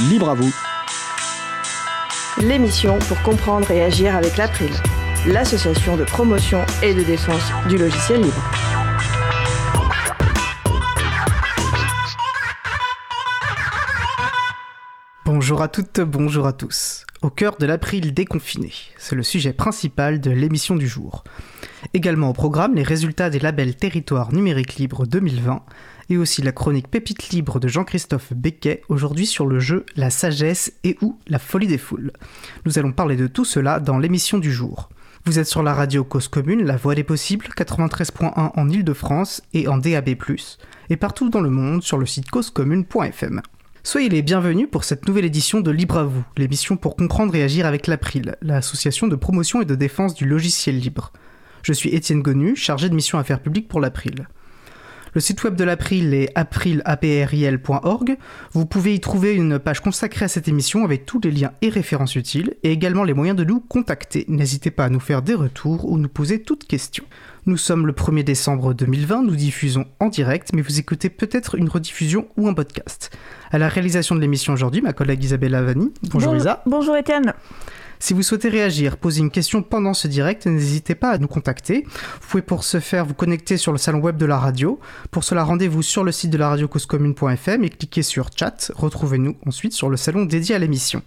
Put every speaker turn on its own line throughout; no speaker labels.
libre à vous.
L'émission pour comprendre et agir avec l'April, l'association de promotion et de défense du logiciel libre.
Bonjour à toutes, bonjour à tous. Au cœur de l'April déconfiné, c'est le sujet principal de l'émission du jour. Également au programme, les résultats des labels Territoire numérique libre 2020 et aussi la chronique Pépite libre de Jean-Christophe Becquet, aujourd'hui sur le jeu La sagesse et ou la folie des foules. Nous allons parler de tout cela dans l'émission du jour. Vous êtes sur la radio Cause Commune, la voix des possibles, 93.1 en Ile-de-France et en DAB+, et partout dans le monde sur le site causecommune.fm. Soyez les bienvenus pour cette nouvelle édition de Libre à vous, l'émission pour comprendre et agir avec l'April, l'association de promotion et de défense du logiciel libre. Je suis Étienne Gonu, chargé de mission affaires publiques pour l'April. Le site web de l'April est aprilapril.org. Vous pouvez y trouver une page consacrée à cette émission avec tous les liens et références utiles et également les moyens de nous contacter. N'hésitez pas à nous faire des retours ou nous poser toutes questions. Nous sommes le 1er décembre 2020, nous diffusons en direct, mais vous écoutez peut-être une rediffusion ou un podcast. À la réalisation de l'émission aujourd'hui, ma collègue Isabelle Lavani. Bonjour Isa.
Bonjour Étienne.
Si vous souhaitez réagir, poser une question pendant ce direct, n'hésitez pas à nous contacter. Vous pouvez pour ce faire vous connecter sur le salon web de la radio. Pour cela, rendez-vous sur le site de la radio causecommune.fm et cliquez sur chat. Retrouvez-nous ensuite sur le salon dédié à l'émission.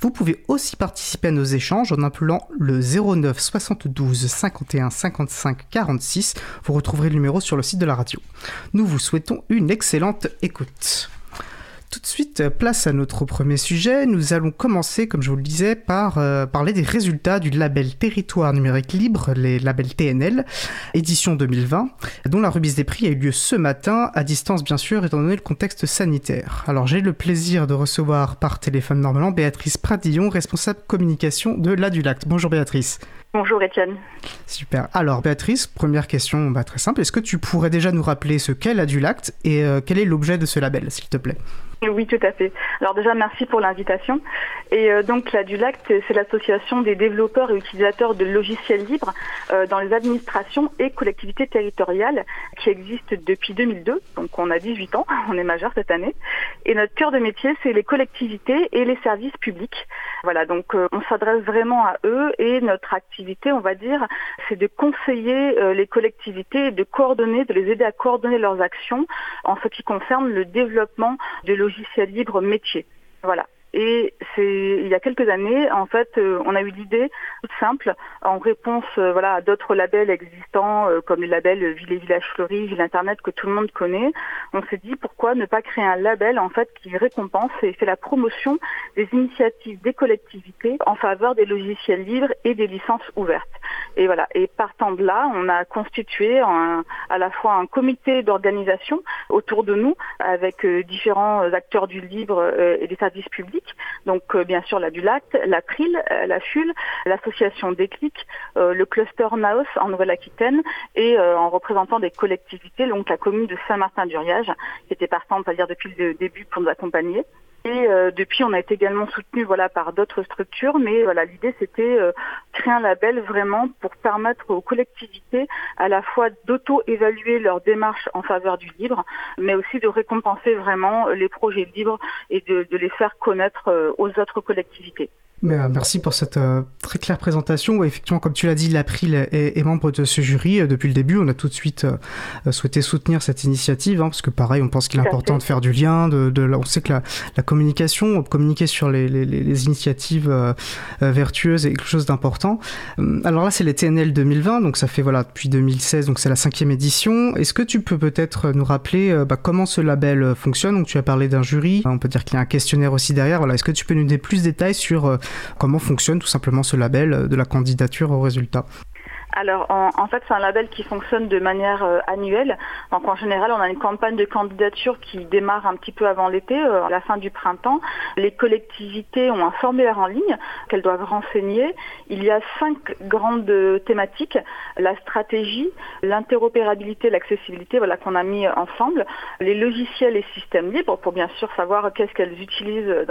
Vous pouvez aussi participer à nos échanges en appelant le 09 72 51 55 46. Vous retrouverez le numéro sur le site de la radio. Nous vous souhaitons une excellente écoute. Tout de suite, place à notre premier sujet. Nous allons commencer, comme je vous le disais, par euh, parler des résultats du label Territoire numérique libre, les labels TNL, édition 2020, dont la remise des prix a eu lieu ce matin, à distance bien sûr, étant donné le contexte sanitaire. Alors j'ai le plaisir de recevoir par téléphone normalement Béatrice Pradillon, responsable communication de l'Adulact. Bonjour Béatrice.
Bonjour Étienne.
Super. Alors Béatrice, première question bah, très simple. Est-ce que tu pourrais déjà nous rappeler ce qu'est l'Adulact et euh, quel est l'objet de ce label, s'il te plaît?
Oui, tout à fait. Alors déjà, merci pour l'invitation. Et euh, donc la DULACT, c'est l'association des développeurs et utilisateurs de logiciels libres euh, dans les administrations et collectivités territoriales qui existe depuis 2002. Donc on a 18 ans, on est majeur cette année. Et notre cœur de métier, c'est les collectivités et les services publics. Voilà, donc euh, on s'adresse vraiment à eux et notre activité, on va dire, c'est de conseiller les collectivités, de coordonner, de les aider à coordonner leurs actions en ce qui concerne le développement de logiciels logiciel libre métier. Voilà. Et c'est il y a quelques années, en fait, euh, on a eu l'idée toute simple, en réponse euh, voilà à d'autres labels existants euh, comme le label Ville et Village Fleuris, Ville Internet que tout le monde connaît. On s'est dit pourquoi ne pas créer un label en fait qui récompense et fait la promotion des initiatives des collectivités en faveur des logiciels libres et des licences ouvertes. Et voilà. Et partant de là, on a constitué un, à la fois un comité d'organisation autour de nous avec différents acteurs du libre et des services publics donc euh, bien sûr la Dulac, la PRIL, euh, la FUL, l'association Déclic, euh, le cluster Naos en Nouvelle-Aquitaine et en représentant des collectivités, donc la commune de Saint-Martin-du-Riage, qui était partante, depuis le début pour nous accompagner. Et euh, depuis, on a été également soutenu voilà par d'autres structures, mais voilà l'idée c'était euh, créer un label vraiment pour permettre aux collectivités à la fois d'auto-évaluer leur démarche en faveur du libre, mais aussi de récompenser vraiment les projets libres et de, les faire connaître euh, aux autres collectivités.
Euh, merci pour cette euh, très claire présentation. effectivement, comme tu l'as dit, l'April est, est, membre de ce jury euh, depuis le début. On a tout de suite souhaité soutenir cette initiative, hein, parce que pareil, on pense qu'il est important de faire du lien. De, de, on sait que la, la communication, communiquer sur les, les, les initiatives vertueuses est quelque chose d'important. Alors là, c'est les TNL 2020, donc ça fait voilà depuis 2016, donc c'est la cinquième édition. Est-ce que tu peux peut-être nous rappeler bah, comment ce label fonctionne? Donc tu as parlé d'un jury, on peut dire qu'il y a un questionnaire aussi derrière. Voilà, est-ce que tu peux nous donner plus de détails sur comment fonctionne tout simplement ce label de la candidature au résultat
alors en, fait c'est un label qui fonctionne de manière euh, annuelle. Donc en général on a une campagne de candidature qui démarre un petit peu avant l'été, euh, à la fin du printemps. Les collectivités ont un formulaire en ligne qu'elles doivent renseigner. Il y a cinq grandes thématiques la stratégie, l'interopérabilité, l'accessibilité, voilà qu'on a mis ensemble, les logiciels et systèmes libres pour bien sûr savoir qu'est-ce qu'elles utilisent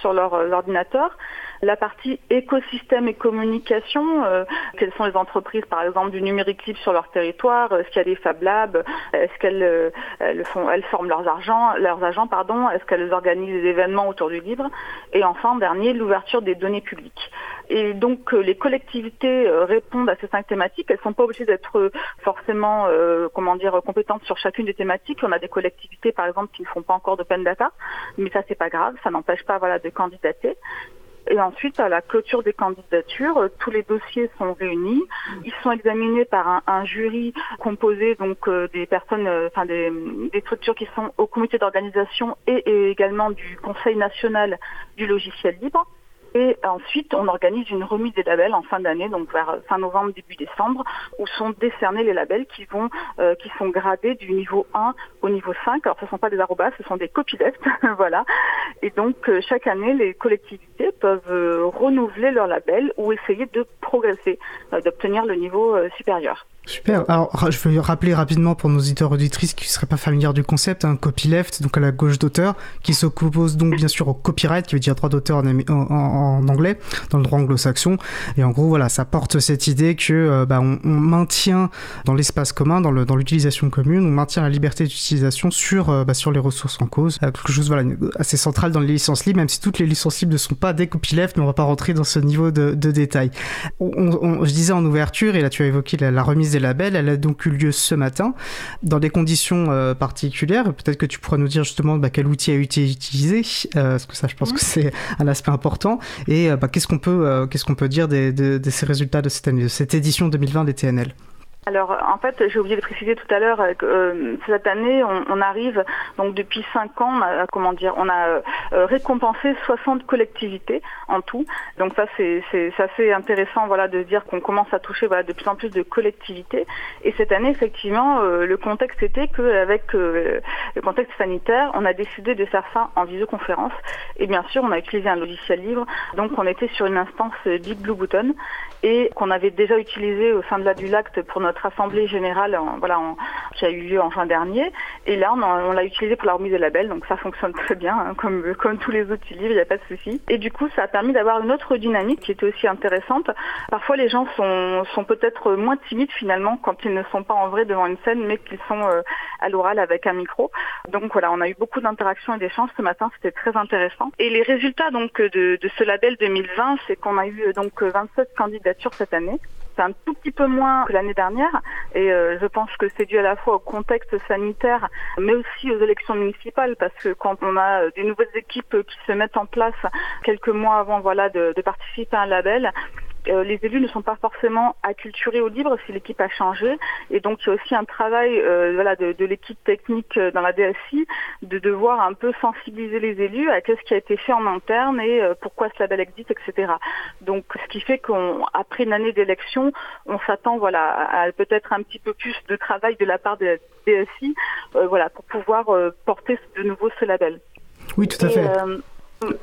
sur leur ordinateur, la partie écosystème et communication, euh, quelles sont les entreprises par exemple, du numérique libre sur leur territoire Est-ce qu'il y a des Fab Labs Est-ce qu'elles elles font, elles forment leurs agents, leurs agents, pardon Est-ce qu'elles organisent des événements autour du livre Et enfin, dernier, l'ouverture des données publiques. Et donc les collectivités répondent à ces cinq thématiques. Elles ne sont pas obligées d'être forcément, comment dire, compétentes sur chacune des thématiques. On a des collectivités, par exemple, qui ne font pas encore d'open data, mais ça c'est pas grave, ça n'empêche pas voilà de candidater. Et ensuite, à la clôture des candidatures, euh, tous les dossiers sont réunis. Ils sont examinés par un, jury composé donc euh, des personnes, euh, enfin des, des, structures qui sont au comité d'organisation et, également du Conseil national du logiciel libre. Et ensuite, on organise une remise des labels en fin d'année, donc vers fin novembre, début décembre, où sont décernés les labels qui vont, euh, qui sont gradés du niveau 1 au niveau 5. Alors, ce ne sont pas des arrobas, ce sont des copylefts, voilà. Et donc, euh, chaque année, les collectivités peuvent euh, renouveler leur label ou essayer de progresser, d'obtenir le niveau supérieur.
Super. Alors, je vais rappeler rapidement pour nos auditeurs auditrices qui ne seraient pas familiers du concept, un copyleft, donc à la gauche d'auteur, qui s'oppose donc bien sûr au copyright, qui veut dire droit d'auteur en, anglais, dans le droit anglo-saxon. Et en gros, voilà, ça porte cette idée que euh, bah, on, maintient dans l'espace commun, dans, l'utilisation commune, on maintient la liberté d'utilisation sur, euh, bah, sur les ressources en cause. Euh, quelque chose voilà, assez central dans les licences libres, même si toutes les licences libres ne sont pas des copylefts, mais on va pas rentrer dans ce niveau de, de détail. On, je disais en ouverture, et là tu as évoqué la, la remise des label. Elle a donc eu lieu ce matin dans des conditions euh, particulières. Peut-être que tu pourras nous dire justement bah, quel outil a été utilisé, euh, parce que ça, je pense que c'est un aspect important. Et euh, bah, qu'est-ce qu'on peut, qu'est-ce qu'on peut dire de, ces résultats de cette année, de cette édition 2020 des TNL
alors en fait, j'ai oublié de préciser tout à l'heure que euh, cette année, on, arrive donc depuis cinq ans, comment dire, on a euh, récompensé 60 collectivités en tout. Donc ça c'est assez intéressant voilà de dire qu'on commence à toucher voilà de plus en plus de collectivités. Et cette année effectivement, euh, le contexte était qu'avec le contexte sanitaire, on a décidé de faire ça en visioconférence. Et bien sûr, on a utilisé un logiciel libre. Donc on était sur une instance Big Blue Button et qu'on avait déjà utilisé au sein de la du Lact pour notre assemblée générale voilà, qui a eu lieu en juin dernier. Et là, on, l'a utilisé pour la remise des labels, donc ça fonctionne très bien, hein, comme, comme tous les outils livres, il n'y a pas de souci. Et du coup, ça a permis d'avoir une autre dynamique qui était aussi intéressante. Parfois, les gens sont, sont peut-être moins timides finalement quand ils ne sont pas en vrai devant une scène, mais qu'ils sont euh, à l'oral avec un micro. Donc voilà, on a eu beaucoup d'interactions et d'échanges ce matin, c'était très intéressant. Et les résultats donc de, de ce label 2020, c'est qu'on a eu donc 27 candidatures cette année c'est un tout petit peu moins que l'année dernière. Et euh, je pense que c'est dû à la fois au contexte sanitaire mais aussi aux élections municipales parce que quand on a euh, des nouvelles équipes qui se mettent en place quelques mois avant voilà de, de participer à un label euh, les élus ne sont pas forcément acculturés au libre si l'équipe a changé. Et donc, il y a aussi un travail euh, voilà, de, de l'équipe technique euh, dans la DSI de devoir un peu sensibiliser les élus à ce qui a été fait en interne et pourquoi ce label existe, etc. Donc, ce qui fait qu'après une année d'élection, on s'attend voilà, à peut-être un petit peu plus de travail de la part de la DSI voilà, pour pouvoir porter de nouveau ce label.
Oui, tout à fait.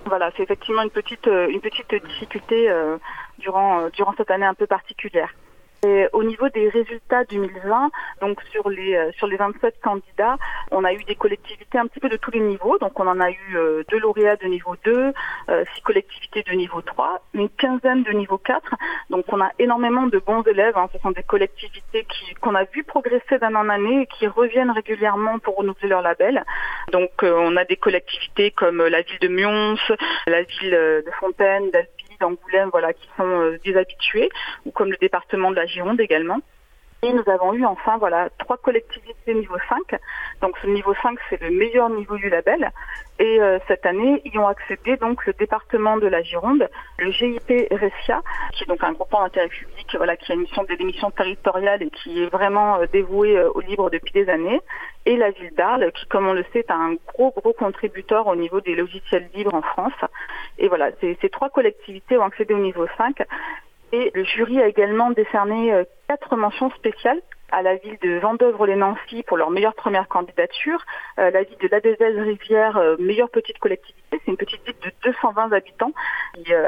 Voilà, c'est effectivement une petite, une petite difficulté durant, euh, durant cette année un peu particulière. Et au niveau des résultats 2020, donc sur les euh, sur les 27 candidats, on a eu des collectivités un petit peu de tous les niveaux. Donc on en a eu euh, deux lauréats de niveau 2, six collectivités de niveau 3, une quinzaine de niveau 4. Donc on a énormément de bons élèves. Hein. Ce sont des collectivités qui qu'on a vu progresser an en année et qui reviennent régulièrement pour renouveler leur label. Donc on a des collectivités comme la ville de Mions, la ville de Fontaine, d'Angoulême voilà, qui sont euh, des habitués, ou comme le département de la Gironde également. Et nous avons eu enfin voilà trois collectivités niveau 5. Donc ce niveau 5 c'est le meilleur niveau du label. Et euh, cette année y ont accédé donc le département de la Gironde, le GIP Ressia, qui est donc un groupement d'intérêt public voilà qui a une mission de démission territoriale et qui est vraiment euh, dévoué au libre depuis des années, et la ville d'Arles qui comme on le sait est un gros gros contributeur au niveau des logiciels libres en France. Et voilà, ces, ces trois collectivités ont accédé au niveau 5 et le jury a également décerné euh, quatre mentions spéciales à la ville de Vendœuvre-les-Nancy pour leur meilleure première candidature, euh, la ville de Ladezelle-Rivière, euh, meilleure petite collectivité, c'est une petite ville de 220 habitants,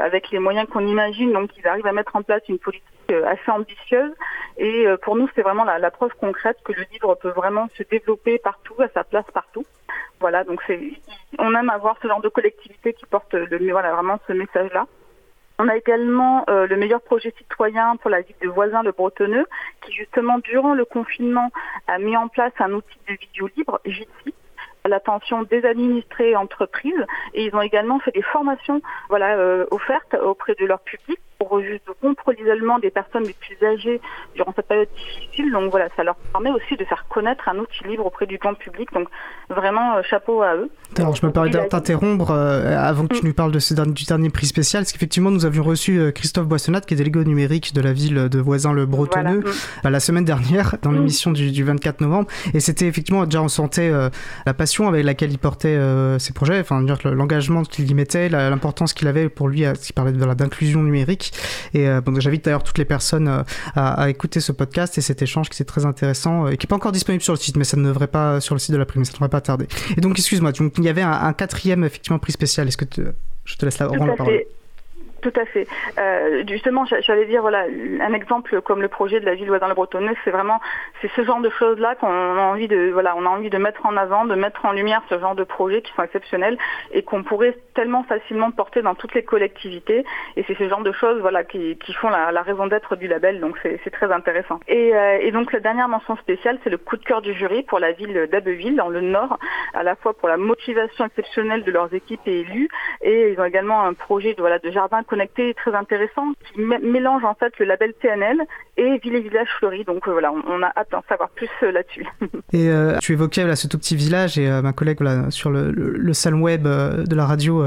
avec les moyens qu'on imagine, donc ils arrivent à mettre en place une politique assez ambitieuse. Et pour nous, c'est vraiment la, preuve concrète que le livre peut vraiment se développer partout, à sa place partout. Voilà, donc c'est, on aime avoir ce genre de collectivité qui porte vraiment ce message-là. On a également le meilleur projet citoyen pour la ville de Voisin-le-Bretonneux, qui justement, durant le confinement, a mis en place un outil de vidéo libre, Jitsi, à l'attention des administrés et entreprises. Et ils ont également fait des formations voilà, offertes auprès de leur public pour juste rompre l'isolement des personnes les plus âgées durant cette période difficile. Donc voilà, ça leur permet aussi de faire connaître un outil libre auprès du grand public. Donc vraiment, euh, chapeau à eux.
Alors, je me permets de t'interrompre euh, avant que tu nous parles de ce dernier, du dernier prix spécial, parce qu'effectivement, nous avions reçu euh, Christophe Boissonnat, qui est délégué au numérique de la ville de Voisin-le-Bretonneux, mm. la semaine dernière, dans mm. l'émission du, 24 novembre. Et c'était effectivement, déjà, on sentait la passion avec laquelle il portait ses projets, enfin, l'engagement qu'il y mettait, l'importance qu'il avait pour lui, qui parlait d'inclusion numérique. Et euh, j'invite d'ailleurs toutes les personnes euh, à, écouter ce podcast et cet échange qui est très intéressant euh, et qui n'est pas encore disponible sur le site, mais ça ne devrait pas sur le site de la prime, ça ne devrait pas tarder. Et donc, excuse-moi, il y avait un, quatrième effectivement prix spécial. Est-ce que je te laisse la, la parole?
Tout à fait. Euh, justement, j'allais dire voilà un exemple comme le projet de la ville voisin le Bretonneux, c'est vraiment c'est ce genre de choses là qu'on a envie de voilà on a envie de mettre en avant, de mettre en lumière ce genre de projets qui sont exceptionnels et qu'on pourrait tellement facilement porter dans toutes les collectivités. Et c'est ce genre de choses voilà qui, font la, la raison d'être du label. Donc c'est très intéressant. Et, euh, et, donc la dernière mention spéciale, c'est le coup de cœur du jury pour la ville d'Abbeville dans le Nord, à la fois pour la motivation exceptionnelle de leurs équipes et élus, et ils ont également un projet de voilà de jardin connecté très intéressant qui mélange en fait le label TNL et Ville et Village Fleuri. Donc euh, voilà, on, a hâte d'en savoir plus euh, là-dessus.
et euh, tu évoquais là, ce tout petit village et ma collègue voilà, sur le, salon web de la radio,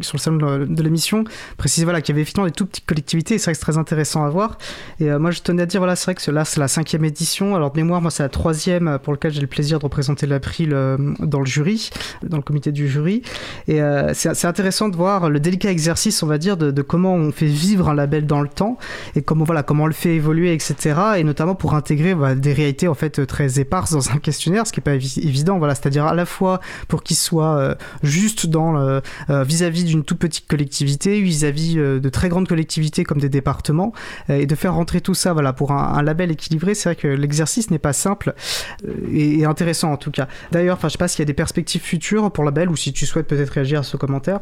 sur le salon de, l'émission, précisait voilà, qu'il y avait effectivement des tout petites collectivités. C'est vrai que c'est très intéressant à voir. Et moi, je tenais à dire, voilà, c'est vrai que là, c'est la cinquième édition. Alors de mémoire, moi, c'est la troisième pour laquelle j'ai le plaisir de représenter l'April dans le jury, dans le comité du jury. Et c'est intéressant de voir le délicat exercice, on va dire, de comment on fait vivre un label dans le temps et comment voilà comment on le fait évoluer, etc. Et notamment pour intégrer bah, des réalités en fait très éparses dans un questionnaire, ce qui est pas évident. Voilà, c'est-à-dire à la fois pour qu'il soit euh, juste dans euh, vis-à-vis d'une toute petite collectivité, vis-à-vis euh, de très grandes collectivités comme des départements, et de faire rentrer tout ça, voilà, pour un, label équilibré. C'est vrai que l'exercice n'est pas simple et, intéressant en tout cas. D'ailleurs, enfin, je sais pas s'il y a des perspectives futures pour le label ou si tu souhaites peut-être réagir à ce commentaire.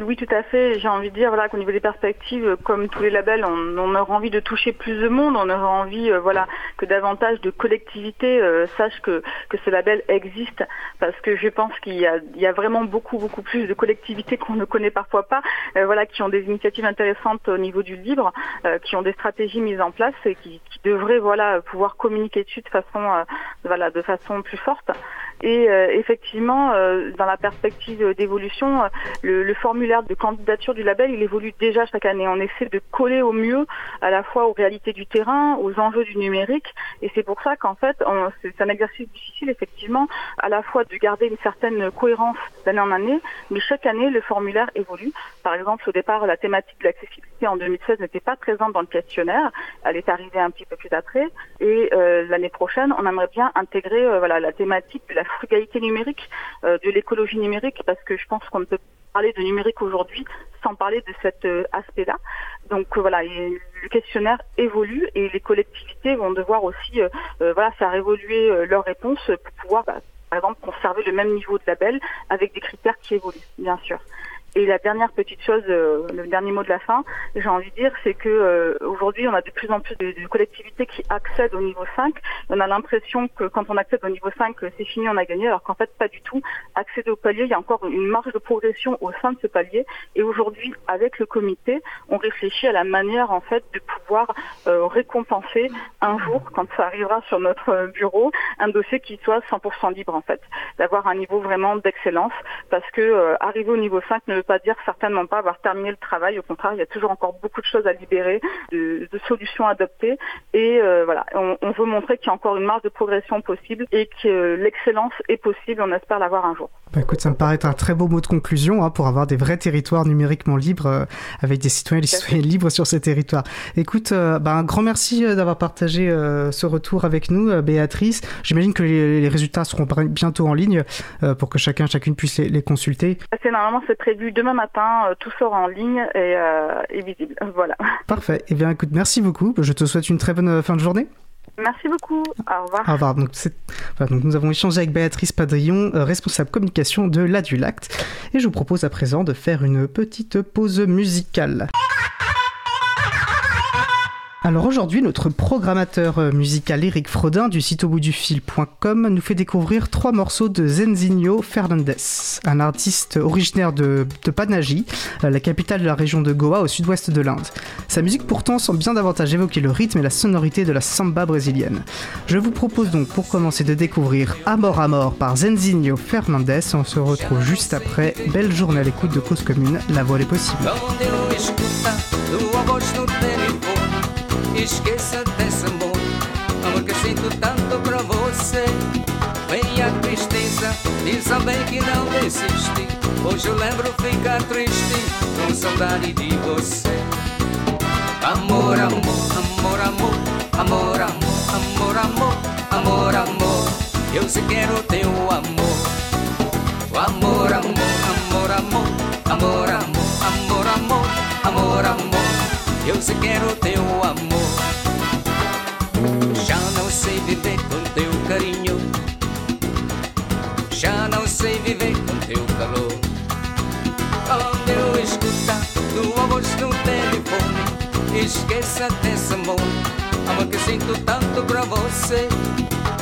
Oui, tout à fait. J'ai envie de dire voilà qu'au niveau des perspectives, comme tous les labels, on, on, aura envie de toucher plus de monde. On aura envie, euh, voilà, que davantage de collectivités euh, sachent que, que ce label existe, parce que je pense qu'il y a, vraiment beaucoup, beaucoup plus de collectivités qu'on ne connaît parfois pas, euh, voilà, qui ont des initiatives intéressantes au niveau du libre, qui ont des stratégies mises en place et qui, qui devraient, voilà, pouvoir communiquer dessus de façon, voilà, de façon plus forte. Et effectivement, dans la perspective d'évolution, le, le formulaire de candidature du label, il évolue déjà chaque année. On essaie de coller au mieux à la fois aux réalités du terrain, aux enjeux du numérique. Et c'est pour ça qu'en fait, c'est un exercice difficile, effectivement, à la fois de garder une certaine cohérence d'année en année, mais chaque année, le formulaire évolue. Par exemple, au départ, la thématique de l'accessibilité en 2016 n'était pas présente dans le questionnaire. Elle est arrivée un petit peu plus après. Et euh, l'année prochaine, on aimerait bien intégrer euh, voilà, la thématique de la frugalité numérique, euh, de l'écologie numérique, parce que je pense qu'on ne peut parler de numérique aujourd'hui sans parler de cet euh, aspect-là. Donc euh, voilà, le questionnaire évolue et les collectivités vont devoir aussi voilà faire évoluer leurs réponses pour pouvoir, bah, par exemple, conserver le même niveau de label avec des critères qui évoluent, bien sûr. Et la dernière petite chose, euh, le dernier mot de la fin, j'ai envie de dire, c'est que euh, aujourd'hui, on a de plus en plus de, collectivités qui accèdent au niveau 5. On a l'impression que quand on accède au niveau 5, c'est fini, on a gagné, alors qu'en fait, pas du tout. Accéder au palier, il y a encore une marge de progression au sein de ce palier. Et aujourd'hui, avec le comité, on réfléchit à la manière, en fait, de pouvoir euh, récompenser un jour, quand ça arrivera sur notre bureau, un dossier qui soit 100% libre, en fait. D'avoir un niveau vraiment d'excellence, parce que arriver au niveau 5 ne pas dire certainement pas avoir terminé le travail. Au contraire, il y a toujours encore beaucoup de choses à libérer, de, solutions à adopter. Et euh, voilà, on, veut montrer qu'il y a encore une marge de progression possible et que l'excellence est possible. On espère l'avoir un jour.
Bah écoute, ça me paraît un très beau mot de conclusion hein, pour avoir des vrais territoires numériquement libres euh, avec des citoyens et des citoyennes libres sur ces territoires. Écoute, euh, bah, un grand merci d'avoir partagé ce retour avec nous, Béatrice. J'imagine que les, résultats seront bientôt en ligne pour que chacun, chacune puisse les, les consulter.
C'est normalement c'est prévu demain matin, euh, tout sera en ligne et, euh, visible. Voilà.
Parfait. Eh bien, écoute, merci beaucoup. Je te souhaite une très bonne euh, fin de journée.
Merci beaucoup. Au revoir.
Au revoir. Donc, donc, nous avons échangé avec Béatrice Padrillon, responsable communication de l'Adulact. Et je vous propose à présent de faire une petite pause musicale. Alors aujourd'hui, notre programmateur euh, musical Eric Frodin du site au bout du fil.com nous fait découvrir trois morceaux de Zenzinho Fernandez, un artiste originaire de, de Panaji, euh, la capitale de la région de Goa au sud-ouest de l'Inde. Sa musique pourtant semble bien davantage évoquer le rythme et la sonorité de la samba brésilienne. Je vous propose donc pour commencer de découvrir Amor Amor par Zenzinho Fernandez. On se retrouve juste après. Belle journée à l'écoute de Cause Commune, la voix est possible.
esqueça desse amor Amor que sinto tanto pra você Vem a tristeza e saber que não desisti Hoje eu lembro ficar triste com saudade de você Amor, amor, amor, amor Amor, amor, amor, amor Amor, amor Eu se quero teu amor Amor, amor, amor, amor Amor, amor, amor, amor Amor, amor eu se quero teu amor. Já não sei viver com teu carinho. Já não sei viver com teu calor. Quando eu escutar tua voz no telefone, esqueça desse amor. Amor que sinto tanto pra você.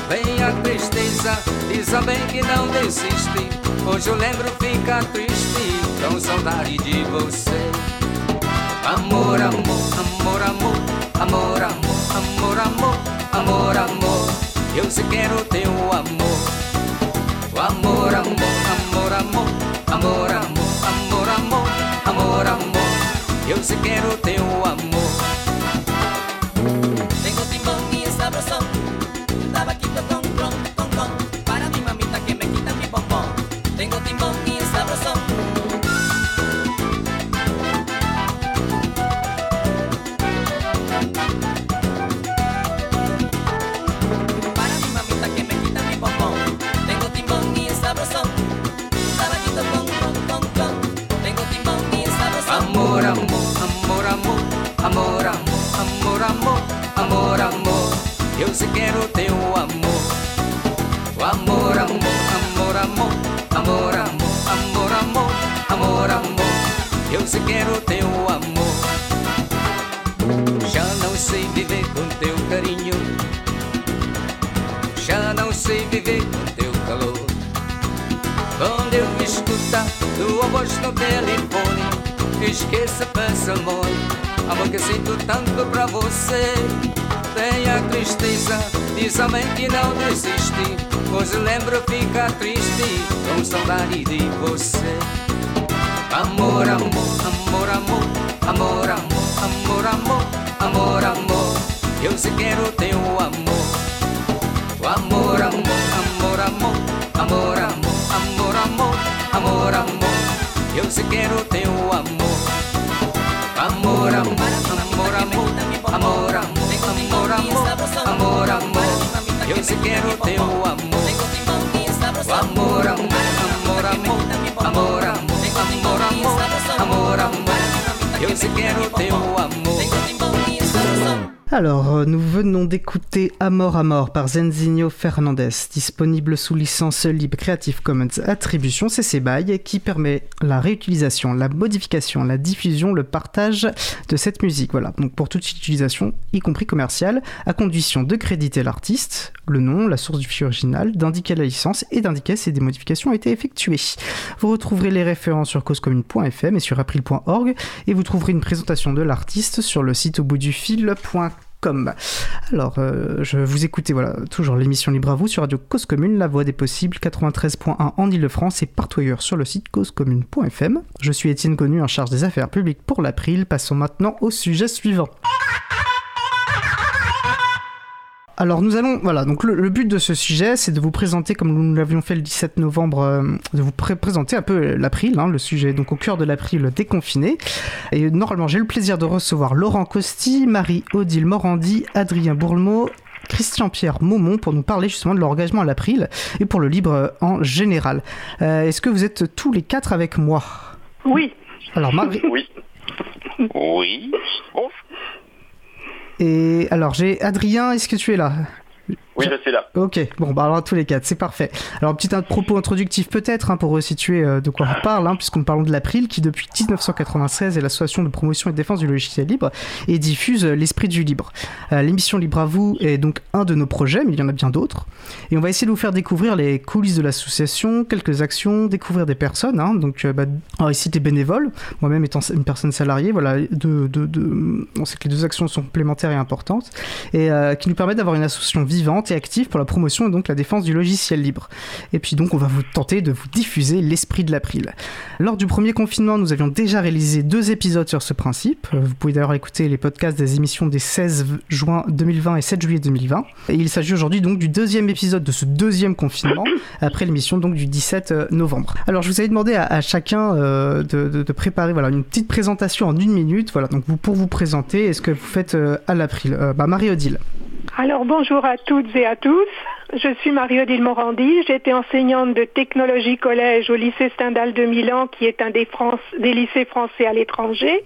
Vem a tristeza, diz bem que não desiste. Hoje eu lembro ficar triste, com saudade de você. Amor, amor, amor, amor, amor, amor, amor, amor, amor, amor. Eu se quero teu amor. O amor, amor, amor, amor, amor, amor, amor, amor, amor, amor. Eu se quero teu amor. Quero teu amor. Já não sei viver com teu carinho. Já não sei viver com teu calor. Quando eu escutar tua voz no telefone, esqueça esse amor, amor que sinto tanto pra você. Tenha tristeza, diz a mãe que não desiste, pois lembro ficar triste com saudade de você. Amor, amor, amor, amor, amor, amor, amor, amor, amor, amor. Eu se quero teu amor. O amor, amor, amor, amor, amor, amor, amor, amor, amor, amor. Eu se quero teu amor. Amor, amor, amor, amor, amor, amor, amor, amor, amor, amor. Eu se quero teu amor. O amor, amor, amor, Eu se quero teu amor.
Alors, euh, nous venons d'écouter Amor Amor par Zenzinho Fernandez, disponible sous licence libre Creative Commons Attribution CC BY, qui permet la réutilisation, la modification, la diffusion, le partage de cette musique. Voilà, donc pour toute utilisation, y compris commerciale, à condition de créditer l'artiste, le nom, la source du fichier original, d'indiquer la licence et d'indiquer si des modifications ont été effectuées. Vous retrouverez les références sur causecommune.fm et sur april.org, et vous trouverez une présentation de l'artiste sur le site au bout du fil.com. Alors, euh, je vous écoutez, voilà, toujours l'émission Libre à vous sur Radio Cause Commune, la voix des possibles, 93.1 en Ile-de-France et partout ailleurs sur le site causecommune.fm. Je suis Étienne Connu en charge des affaires publiques pour l'April. Passons maintenant au sujet suivant. Alors nous allons, voilà, donc le, le but de ce sujet, c'est de vous présenter, comme nous l'avions fait le 17 novembre, euh, de vous pré- présenter un peu l'April, hein, le sujet, donc au cœur de l'April déconfiné. Et normalement, j'ai le plaisir de recevoir Laurent Costi, Marie-Odile Morandi, Adrien Bourlemot, Christian-Pierre Maumont pour nous parler justement de leur engagement à l'April et pour le libre en général. Euh, Est-ce que vous êtes tous les quatre avec moi?
Oui,
Alors Marie...
Oui. Oui. Bon,
Et alors j'ai Adrien, est-ce que tu es là?
Oui, je suis là.
Ok, bon, bah alors à tous les quatre, c'est parfait. Alors, petit un propos introductif peut-être, hein, pour resituer euh, de quoi on parle, hein, puisqu'on parle de l'April, qui depuis 1996 est l'association de promotion et de défense du logiciel libre et diffuse euh, l'esprit du libre. Euh, L'émission Libre à vous est donc un de nos projets, mais il y en a bien d'autres. Et on va essayer de vous faire découvrir les coulisses de l'association, quelques actions, découvrir des personnes. hein. donc, bah, alors ici, des bénévoles, moi-même étant une personne salariée, voilà, de, de, de- on sait que les deux actions sont complémentaires et importantes, et qui nous permettent d'avoir une association vivante et active pour la promotion et donc la défense du logiciel libre. Et puis donc, on va vous tenter de vous diffuser l'esprit de l'April. Lors du premier confinement, nous avions déjà réalisé deux épisodes sur ce principe. Euh, Vous pouvez d'ailleurs écouter les podcasts des émissions des 16 juin 2020 et 7 juillet 2020. Et il s'agit aujourd'hui donc du deuxième épisode de ce deuxième confinement, après l'émission donc du 17 novembre. Alors je vous avais demandé à, chacun euh, de, préparer voilà, une petite présentation en une minute. Voilà, donc vous, pour vous présenter, est-ce que vous faites euh, à l'April? Euh, bah, Marie-Odile.
Alors bonjour à toutes et à tous. Je suis Marie-Odile Morandi. J'étais enseignante de technologie collège au lycée Stendhal de Milan, qui est un des, des lycées français à l'étranger.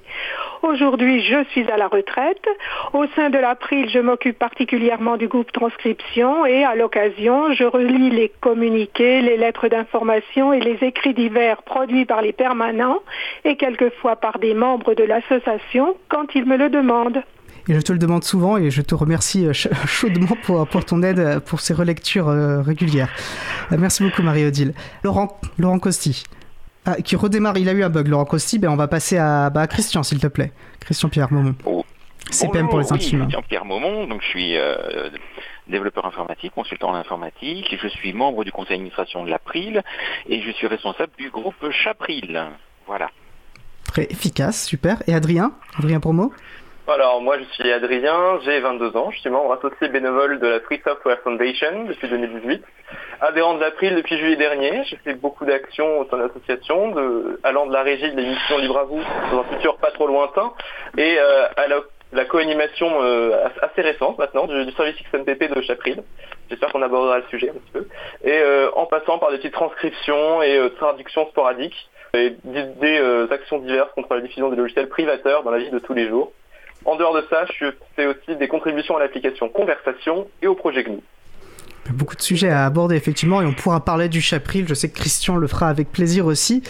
Aujourd'hui, je suis à la retraite. Au sein de l'April, je m'occupe particulièrement du groupe transcription et à l'occasion, je relis les communiqués, les lettres d'information et les écrits divers produits par les permanents et quelquefois par des membres de l'association quand ils me le demandent.
Et je te le demande souvent et je te remercie euh, ch- chaudement pour, pour ton aide euh, pour ces relectures euh, régulières. Merci beaucoup Marie-Odile. Laurent, Laurent Costi, ah, qui redémarre, il a eu un bug. Laurent Costi, ben on va passer à, bah, à Christian s'il te plaît. Christian Pierre Momon.
Oh.
CPM pour les
Bonjour,
intimes.
Oui, Jean-Pierre Maumont, donc je suis euh, développeur informatique, consultant en informatique, je suis membre du conseil d'administration de l'April et je suis responsable du groupe Chapril. Voilà.
Très efficace, super. Et Adrien Adrien Promo?
Alors, moi, je suis Adrien, j'ai 22 ans, je suis membre associé bénévole de la Free Software Foundation depuis 2018, adhérent de l'April depuis juillet dernier. J'ai fait beaucoup d'actions au sein de l'association, allant de la régie de l'émission Libre à vous dans un futur pas trop lointain, et euh, à la, co-animation euh, assez récente maintenant du, service XMPP de Chapril. J'espère qu'on abordera le sujet un petit peu. Et euh, en passant par des petites transcriptions et traductions sporadiques, et des, des, actions diverses contre la diffusion des logiciels privateurs dans la vie de tous les jours. En dehors de ça, je fais aussi des contributions à l'application Conversation et au projet GNU.
Beaucoup de sujets à aborder effectivement et on pourra parler du Chapril. Je sais que Christian le fera avec plaisir aussi.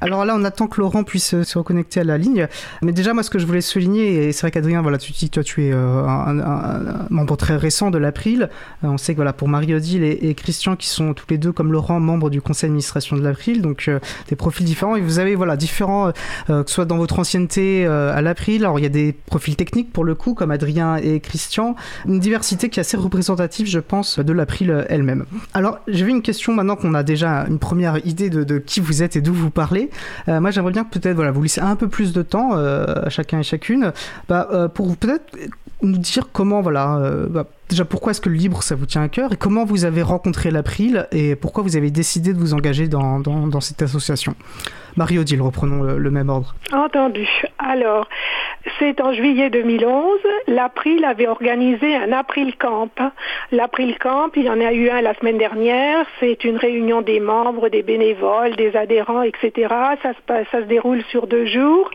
Alors là, on attend que Laurent puisse euh, se reconnecter à la ligne. Mais déjà, moi, ce que je voulais souligner, et c'est vrai qu'Adrien, voilà, tu dis, toi, tu es euh, un, membre très récent de l'April. Euh, on sait que voilà, pour Marie-Odile et, Christian, qui sont tous les deux, comme Laurent, membres du conseil d'administration de l'April, donc des profils différents. Et vous avez voilà différents, que ce soit dans votre ancienneté à l'April. Alors il y a des profils techniques pour le coup, comme Adrien et Christian. Une diversité qui est assez représentative, je pense, de l'April euh, elle-même. Alors j'avais une question maintenant qu'on a déjà une première idée de, qui vous êtes et d'où vous parlez. Euh, moi j'aimerais bien que peut-être voilà, vous laissez un peu plus de temps euh, à chacun et chacune bah, pour peut-être nous dire comment, voilà, bah, déjà pourquoi est-ce que le libre ça vous tient à cœur et comment vous avez rencontré l'April et pourquoi vous avez décidé de vous engager dans cette association? Marie-Odile, reprenons le, même ordre.
Entendu. Alors, c'est en juillet 2011, l'April avait organisé un April Camp. L'April Camp, il y en a eu un la semaine dernière. C'est une réunion des membres, des bénévoles, des adhérents, etc. Ça se, déroule sur deux jours.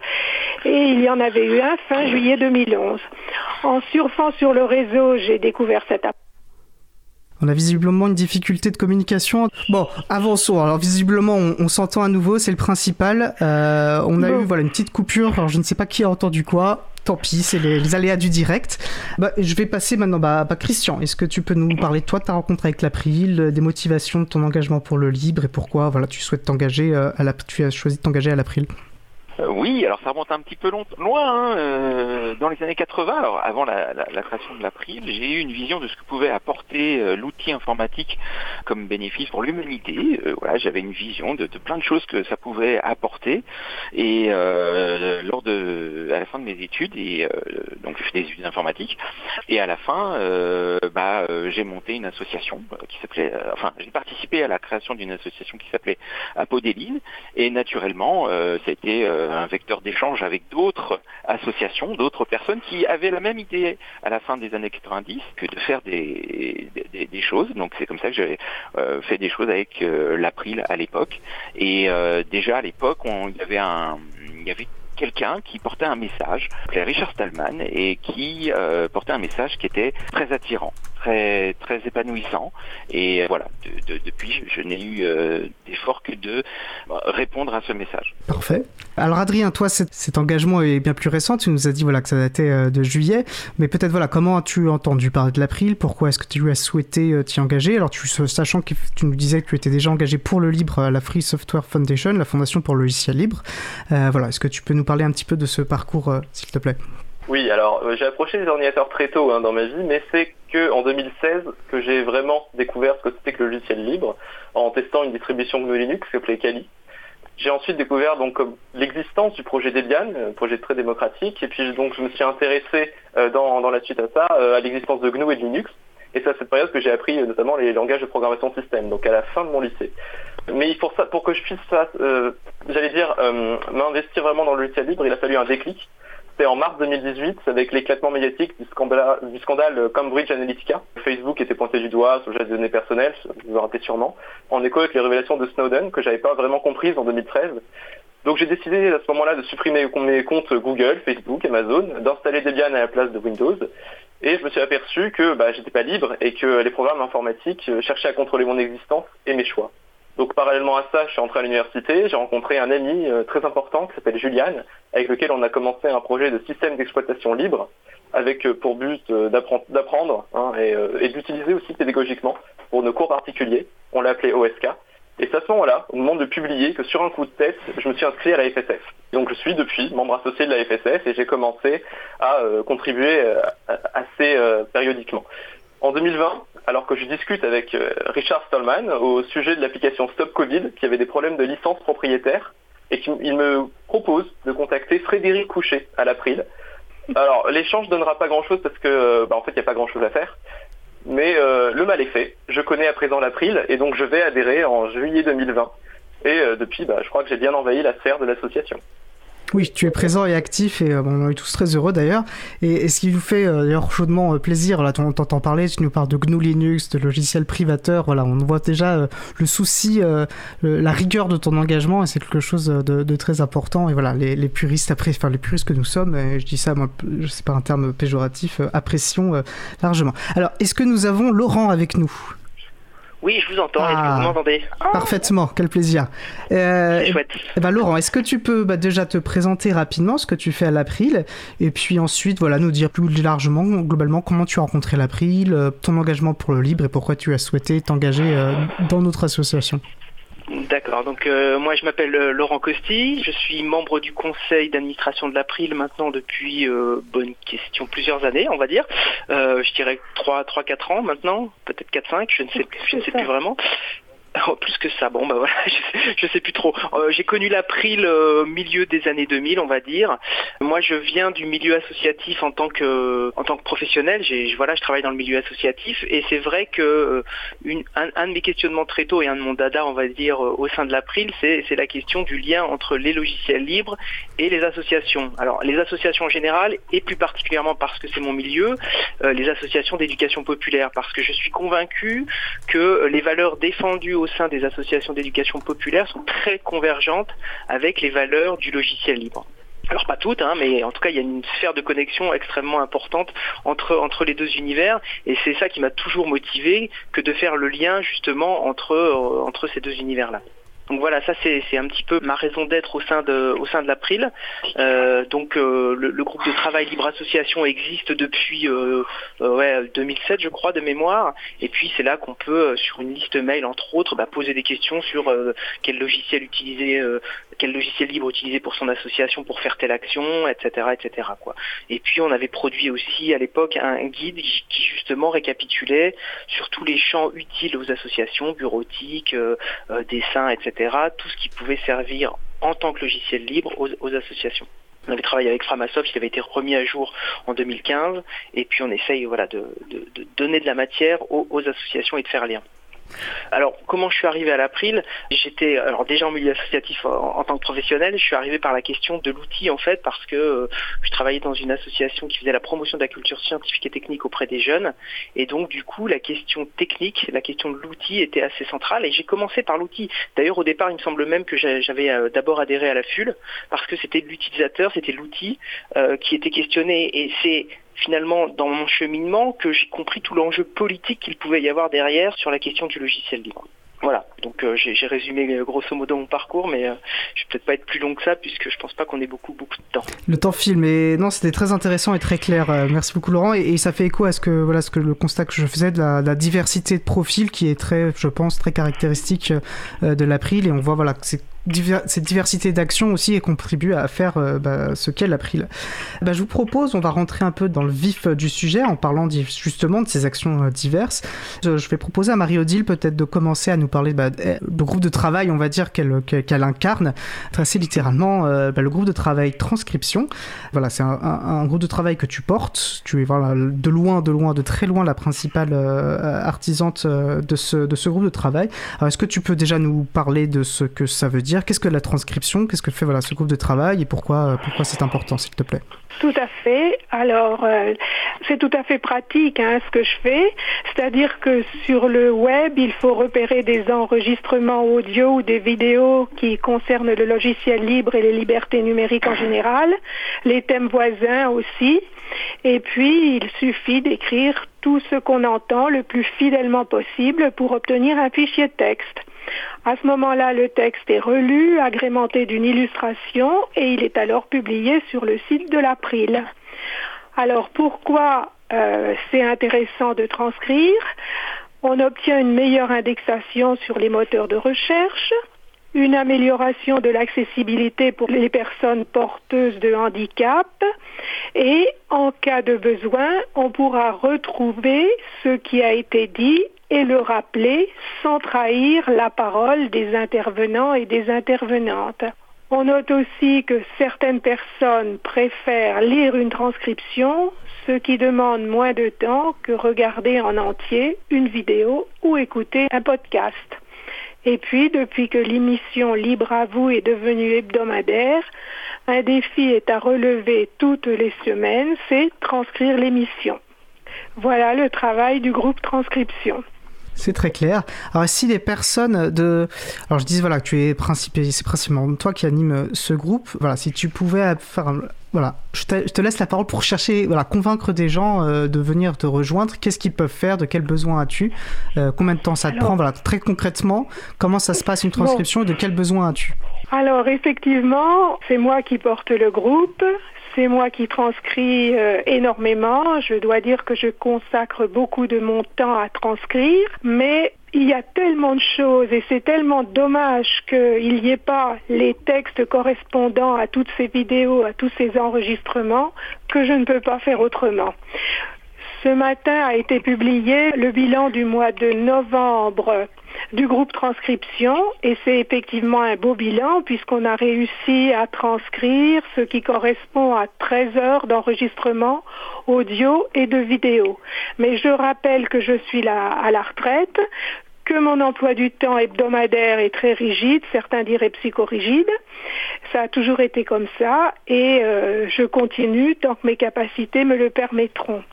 Et il y en avait eu un fin juillet 2011. En surfant sur le réseau, j'ai découvert cette
On a visiblement une difficulté de communication. Bon, avançons. Alors visiblement, on, on s'entend à nouveau, c'est le principal. Euh, on a
Bon.
eu voilà une petite coupure. Alors je ne sais pas qui a entendu quoi. Tant pis, c'est les, les aléas du direct. Bah, je vais passer maintenant. Bah, bah, Christian, est-ce que tu peux nous parler de toi, de ta rencontre avec l'April, euh, des motivations de ton engagement pour le libre et pourquoi voilà tu souhaites t'engager euh, à la, tu as choisi de t'engager à l'April?
Euh, oui, alors ça remonte un petit peu loin, hein, euh, dans les années 80, alors avant la, la- la création de l'April, j'ai eu une vision de ce que pouvait apporter euh, l'outil informatique comme bénéfice pour l'humanité. Euh, voilà, j'avais une vision de, plein de choses que ça pouvait apporter. Et lors de, à la fin de mes études, et donc je fais des études informatiques, et à la fin, bah, j'ai monté une association qui s'appelait, enfin, j'ai participé à la création d'une association qui s'appelait Apodéline, et naturellement, euh, euh, un vecteur d'échange avec d'autres associations, d'autres personnes qui avaient la même idée à la fin des années 90 que de faire des, des, choses. Donc c'est comme ça que j'ai euh, fait des choses avec euh, l'April à l'époque. Et déjà à l'époque, il y avait un, y avait quelqu'un qui portait un message, Richard Stallman, et qui portait un message qui était très attirant, très très épanouissant. Et voilà, de, de, depuis, je n'ai eu euh, d'effort que de répondre à ce message.
Parfait. Alors Adrien, toi, cet, cet, engagement est bien plus récent. Tu nous as dit voilà que ça datait euh, de juillet, mais peut-être voilà comment as-tu entendu parler de l'April? Pourquoi est-ce que tu as souhaité euh, t'y engager? Alors tu sachant que tu nous disais que tu étais déjà engagé pour le libre à la Free Software Foundation, la fondation pour le logiciel libre. Euh, voilà, est-ce que tu peux nous parler un petit peu de ce parcours, euh, s'il te plaît?
Oui, alors euh, j'ai approché les ordinateurs très tôt hein, dans ma vie, mais c'est que en 2016 que j'ai vraiment découvert ce que c'était que le logiciel libre en testant une distribution GNU Linux qui s'appelait Kali. J'ai ensuite découvert donc l'existence du projet Debian, un projet très démocratique, et puis donc je me suis intéressé euh, dans, dans, la suite à ça à l'existence de GNU et de Linux. Et c'est à cette période que j'ai appris euh, notamment les langages de programmation système, donc à la fin de mon lycée. Mais pour ça, pour que je puisse, euh, j'allais dire, m'investir vraiment dans le logiciel libre, il a fallu un déclic. C'était en mars 2018 avec l'éclatement médiatique du scandale, scandale, Cambridge Analytica. Facebook était pointé du doigt sur les données personnelles, vous vous rappelez sûrement, en écho avec les révélations de Snowden que j'avais pas vraiment comprises en 2013. Donc j'ai décidé à ce moment-là de supprimer mes comptes Google, Facebook, Amazon, d'installer Debian à la place de Windows. Et je me suis aperçu que bah, j'étais pas libre et que les programmes informatiques cherchaient à contrôler mon existence et mes choix. Donc parallèlement à ça, je suis entré à l'université, j'ai rencontré un ami euh, très important qui s'appelle Julian, avec lequel on a commencé un projet de système d'exploitation libre, avec euh, pour but euh, d'apprendre hein, et, et d'utiliser aussi pédagogiquement pour nos cours particuliers. On l'a appelé OSK. Et c'est à ce moment-là, au moment de publier, que sur un coup de tête, je me suis inscrit à la FSF. Donc je suis depuis membre associé de la FSF et j'ai commencé à contribuer assez périodiquement. En 2020, alors que je discute avec Richard Stallman au sujet de l'application Stop Covid, qui avait des problèmes de licence propriétaire, et qu'il me propose de contacter Frédéric Couchet à l'April. Alors l'échange donnera pas grand-chose parce que, bah, en fait, il n'y a pas grand-chose à faire. Mais euh, le mal est fait. Je connais à présent l'April et donc je vais adhérer en juillet 2020. Et euh, depuis, bah, je crois que j'ai bien envahi la sphère de l'association.
Oui, tu es présent et actif et euh, on est tous très heureux d'ailleurs. Et, ce qui nous fait euh, d'ailleurs chaudement euh, plaisir, là, on t'entend parler, tu nous parles de GNU Linux, de logiciels privateurs, voilà, on voit déjà le souci, la rigueur de ton engagement et c'est quelque chose de, très important. Et voilà, les, les puristes après, enfin les puristes que nous sommes, et je dis ça, moi, c'est pas un terme péjoratif, apprécions largement. Alors, est-ce que nous avons Laurent avec nous?
Oui, je vous entends. Est-ce que vous m'entendez?
Parfaitement, quel plaisir.
Euh, chouette.
Eh ben, Laurent, est-ce que tu peux bah, déjà te présenter rapidement ce que tu fais à l'April et puis ensuite voilà, nous dire plus largement, globalement, comment tu as rencontré l'April, ton engagement pour le libre et pourquoi tu as souhaité t'engager euh, dans notre association?
D'accord, donc euh, moi je m'appelle euh, Laurent Costi, je suis membre du conseil d'administration de l'April maintenant depuis, euh, bonne question, plusieurs années on va dire, euh, je dirais 3-4 ans maintenant, peut-être 4-5, je ne sais, je ne sais plus vraiment. Oh, plus que ça, bon bah voilà, je sais, sais plus trop. Euh, j'ai connu l'April euh, milieu des années 2000, on va dire. Moi, je viens du milieu associatif en tant que en tant que professionnel. Voilà, je travaille dans le milieu associatif et c'est vrai que euh, un, de mes questionnements très tôt et un de mon dada, on va dire, au sein de l'April, c'est c'est la question du lien entre les logiciels libres et les associations. Alors, les associations en général et plus particulièrement parce que c'est mon milieu, les associations d'éducation populaire, parce que je suis convaincu que les valeurs défendues au sein des associations d'éducation populaire sont très convergentes avec les valeurs du logiciel libre. Alors pas toutes, hein, mais en tout cas il y a une sphère de connexion extrêmement importante entre les deux univers, et c'est ça qui m'a toujours motivé que de faire le lien justement entre euh, entre ces deux univers là. Donc voilà, ça c'est un petit peu ma raison d'être au sein de au sein l'April. Euh, donc euh, le, groupe de travail Libre Association existe depuis euh, ouais, 2007 je crois de mémoire. Et puis c'est là qu'on peut sur une liste mail entre autres bah, poser des questions sur quel logiciel utiliser, quel logiciel libre utiliser pour son association pour faire telle action, etc. etc. Et puis on avait produit aussi à l'époque un guide qui justement récapitulait sur tous les champs utiles aux associations, bureautiques, dessins, etc tout ce qui pouvait servir en tant que logiciel libre aux, associations. On avait travaillé avec Framasoft, il avait été remis à jour en 2015, et puis on essaye voilà, de, donner de la matière aux associations et de faire lien. Alors, comment je suis arrivé à l'April? J'étais alors déjà en milieu associatif en, tant que professionnel. Je suis arrivé par la question de l'outil en fait parce que euh, je travaillais dans une association qui faisait la promotion de la culture scientifique et technique auprès des jeunes. Et donc, du coup, la question technique, la question de l'outil était assez centrale. Et j'ai commencé par l'outil. D'ailleurs, au départ, il me semble même que j'avais euh, d'abord adhéré à la FUL parce que c'était l'utilisateur, c'était l'outil euh, qui était questionné. Et c'est finalement dans mon cheminement que j'ai compris tout l'enjeu politique qu'il pouvait y avoir derrière sur la question du logiciel libre. Voilà, donc euh, j'ai résumé euh, grosso modo mon parcours, mais euh, je vais peut-être pas être plus long que ça puisque je pense pas qu'on ait beaucoup beaucoup de temps.
Le temps file, mais non, c'était très intéressant et très clair. Euh, merci beaucoup Laurent. Et, ça fait écho à ce que voilà, ce que le constat que je faisais de la, diversité de profils qui est très, je pense, très caractéristique de l'April. Et on voit voilà que c'est cette diversité d'actions aussi et contribue à faire euh, bah, ce qu'est l'April. Bah, je vous propose, on va rentrer un peu dans le vif du sujet en parlant justement de ces actions euh, diverses. Je, vais proposer à Marie-Odile peut-être de commencer à nous parler bah, du groupe de travail, on va dire, qu'elle incarne, assez littéralement euh, bah, le groupe de travail transcription. Voilà, c'est un, groupe de travail que tu portes. Tu es de loin, de loin, de très loin la principale euh, artisante euh, de ce, de ce groupe de travail. Est-ce que tu peux déjà nous parler de ce que ça veut dire Qu'est-ce que la transcription Qu'est-ce que fait voilà, ce groupe de travail et pourquoi, euh, pourquoi c'est important, s'il te plaît?
Tout à fait. Alors, euh, c'est tout à fait pratique hein, ce que je fais. C'est-à-dire que sur le web, il faut repérer des enregistrements audio ou des vidéos qui concernent le logiciel libre et les libertés numériques en général, les thèmes voisins aussi. Et puis, il suffit d'écrire tout ce qu'on entend le plus fidèlement possible pour obtenir un fichier texte. À ce moment-là, le texte est relu, agrémenté d'une illustration et il est alors publié sur le site de l'April. Alors pourquoi euh, c'est intéressant de transcrire? On obtient une meilleure indexation sur les moteurs de recherche, une amélioration de l'accessibilité pour les personnes porteuses de handicap et en cas de besoin, on pourra retrouver ce qui a été dit et le rappeler sans trahir la parole des intervenants et des intervenantes. On note aussi que certaines personnes préfèrent lire une transcription, ce qui demande moins de temps que regarder en entier une vidéo ou écouter un podcast. Et puis, depuis que l'émission Libre à vous est devenue hebdomadaire, un défi est à relever toutes les semaines, c'est transcrire l'émission. Voilà le travail du groupe transcription.
C'est très clair. Alors, si les personnes de. Alors, je dis voilà, que tu es principal, c'est principalement toi qui anime ce groupe. Voilà, si tu pouvais faire. Voilà, je te, je te laisse la parole pour chercher, voilà, convaincre des gens euh, de venir te rejoindre. Qu'est-ce qu'ils peuvent faire? De quels besoins as-tu? Euh, Combien de temps ça te
Alors-
prend? Voilà, très concrètement, comment ça se passe une transcription? Et de quels besoins as-tu?
Alors effectivement, c'est moi qui porte le groupe, c'est moi qui transcris euh, énormément. Je dois dire que je consacre beaucoup de mon temps à transcrire, mais il y a tellement de choses et c'est tellement dommage qu'il n'y ait pas les textes correspondant à toutes ces vidéos, à tous ces enregistrements, que je ne peux pas faire autrement. Ce matin a été publié le bilan du mois de novembre du groupe transcription et c'est effectivement un beau bilan puisqu'on a réussi à transcrire ce qui correspond à 13 heures d'enregistrement audio et de vidéo. Mais je rappelle que je suis là à la retraite, mon emploi du temps hebdomadaire est très rigide, certains diraient psychorigide. Ça a toujours été comme ça et euh, je continue tant que mes capacités me le permettront.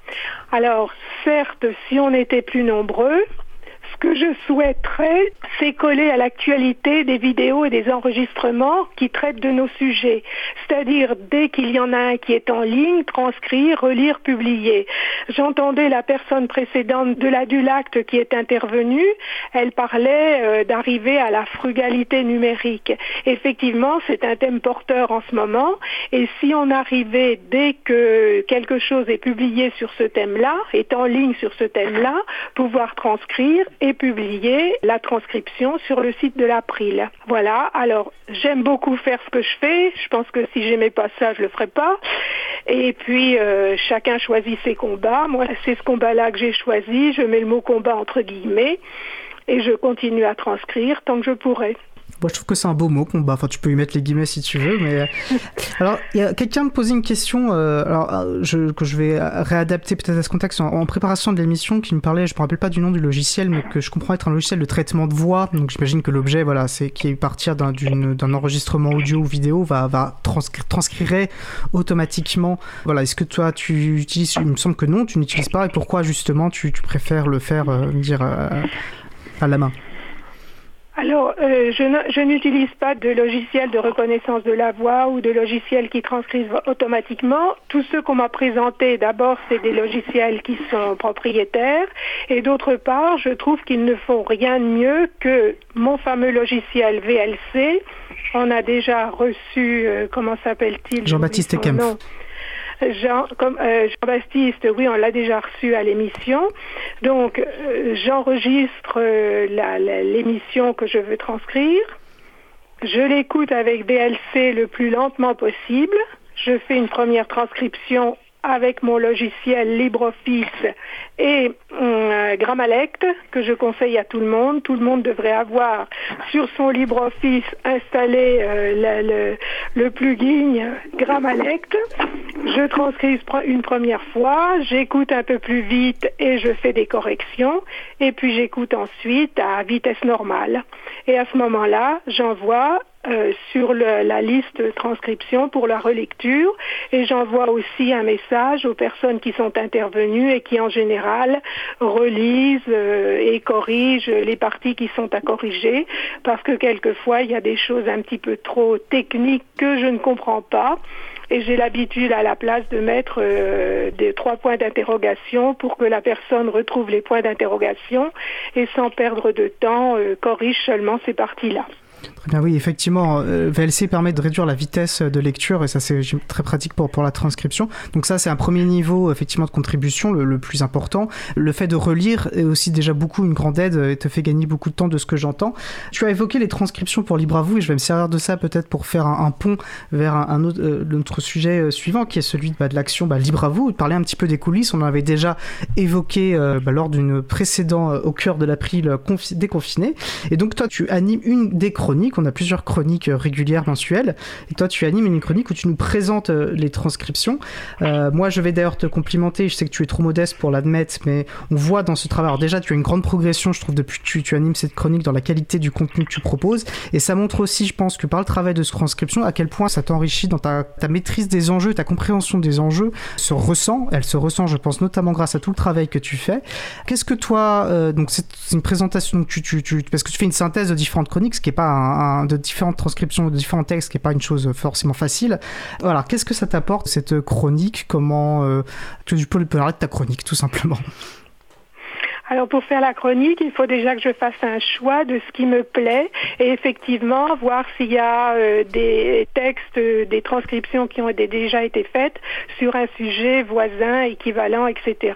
Alors, certes, si on était plus nombreux, ce que je souhaiterais, c'est coller à l'actualité des vidéos et des enregistrements qui traitent de nos sujets. C'est-à-dire, dès qu'il y en a un qui est en ligne, transcrire, relire, publier. J'entendais la personne précédente de la Dulacte qui est intervenue. Elle parlait euh, d'arriver à la frugalité numérique. Effectivement, c'est un thème porteur en ce moment. Et si on arrivait, dès que quelque chose est publié sur ce thème-là, est en ligne sur ce thème-là, pouvoir transcrire et publier la transcription sur le site de l'April. Voilà, alors j'aime beaucoup faire ce que je fais, je pense que si j'aimais pas ça, je le ferais pas. Et puis euh, chacun choisit ses combats, moi c'est ce combat-là que j'ai choisi, je mets le mot combat entre guillemets et je continue à transcrire tant que je pourrai.
Moi, je trouve que c'est un beau mot, combat. Enfin, tu peux y mettre les guillemets si tu veux, mais. alors, il y a quelqu'un me posait une question, euh, alors, euh, je, que je vais réadapter peut-être à ce contexte. En, en préparation de l'émission, qui me parlait, je me rappelle pas du nom du logiciel, mais que je comprends être un logiciel de traitement de voix. Donc, j'imagine que l'objet, voilà, c'est qui est partir d'un, d'un enregistrement audio ou vidéo, va, va transcri- transcrire automatiquement. Voilà, est-ce que toi, tu utilises. Il me semble que non, tu n'utilises pas. Et pourquoi, justement, tu, tu préfères le faire, euh, dire, euh, à la main?
Alors, euh, je n'utilise pas de logiciel de reconnaissance de la voix ou de logiciel qui transcrivent automatiquement. Tous ceux qu'on m'a présentés, d'abord, c'est des logiciels qui sont propriétaires. Et d'autre part, je trouve qu'ils ne font rien de mieux que mon fameux logiciel VLC. On a déjà reçu, euh, comment s'appelle-t-il?
Jean-Baptiste Kempf.
Jean, comme, euh, Jean-Baptiste, oui, on l'a déjà reçu à l'émission. Donc, euh, j'enregistre euh, l'émission que je veux transcrire. Je l'écoute avec VLC le plus lentement possible. Je fais une première transcription avec mon logiciel LibreOffice et euh, Grammalect que je conseille à tout le monde. Tout le monde devrait avoir sur son LibreOffice installé euh, le, le plugin Grammalect. Je transcris une première fois, j'écoute un peu plus vite et je fais des corrections. Et puis j'écoute ensuite à vitesse normale. Et à ce moment-là, j'envoie euh, sur la liste transcription pour la relecture. Et j'envoie aussi un message aux personnes qui sont intervenues et qui en général relisent euh, et corrigent les parties qui sont à corriger. Parce que quelquefois il y a des choses un petit peu trop techniques que je ne comprends pas. Et j'ai l'habitude à la place de mettre euh, des trois points d'interrogation pour que la personne retrouve les points d'interrogation et sans perdre de temps corrige seulement ces parties-là.
Très oui, effectivement, euh, VLC permet de réduire la vitesse de lecture et ça c'est très pratique pour, pour la transcription. Donc ça c'est un premier niveau effectivement de contribution, le, le plus important. Le fait de relire est aussi déjà beaucoup une grande aide et te fait gagner beaucoup de temps de ce que j'entends. Tu as évoqué les transcriptions pour Libre à vous et je vais me servir de ça peut-être pour faire un, pont vers un, autre, euh, notre sujet euh, suivant qui est celui bah, de l'action bah, Libre à vous, de parler un petit peu des coulisses. On en avait déjà évoqué bah, lors d'une précédente au cœur de l'April euh, confi- déconfiné. Et donc toi tu animes une des chroniques, on a plusieurs chroniques euh, régulières mensuelles, et toi tu animes une chronique où tu nous présentes euh, les transcriptions. Euh, moi je vais d'ailleurs te complimenter, je sais que tu es trop modeste pour l'admettre, mais on voit dans ce travail, alors déjà tu as une grande progression je trouve depuis que tu, animes cette chronique dans la qualité du contenu que tu proposes, et ça montre aussi je pense que par le travail de transcription à quel point ça t'enrichit dans ta, maîtrise des enjeux, ta compréhension des enjeux se ressent, elle se ressent je pense notamment grâce à tout le travail que tu fais. Qu'est-ce que toi, donc c'est une présentation, tu, tu, tu- parce que tu fais une synthèse de différentes chroniques, ce qui est pas un, de différentes transcriptions de différents textes, qui est pas une chose forcément facile. Voilà, qu'est-ce que ça t'apporte cette chronique? Comment euh, tu peux parler de ta chronique tout simplement?
Alors pour faire la chronique, il faut déjà que je fasse un choix de ce qui me plaît et effectivement voir s'il y a euh, des textes, euh, des transcriptions qui ont déjà été faites sur un sujet voisin, équivalent, etc.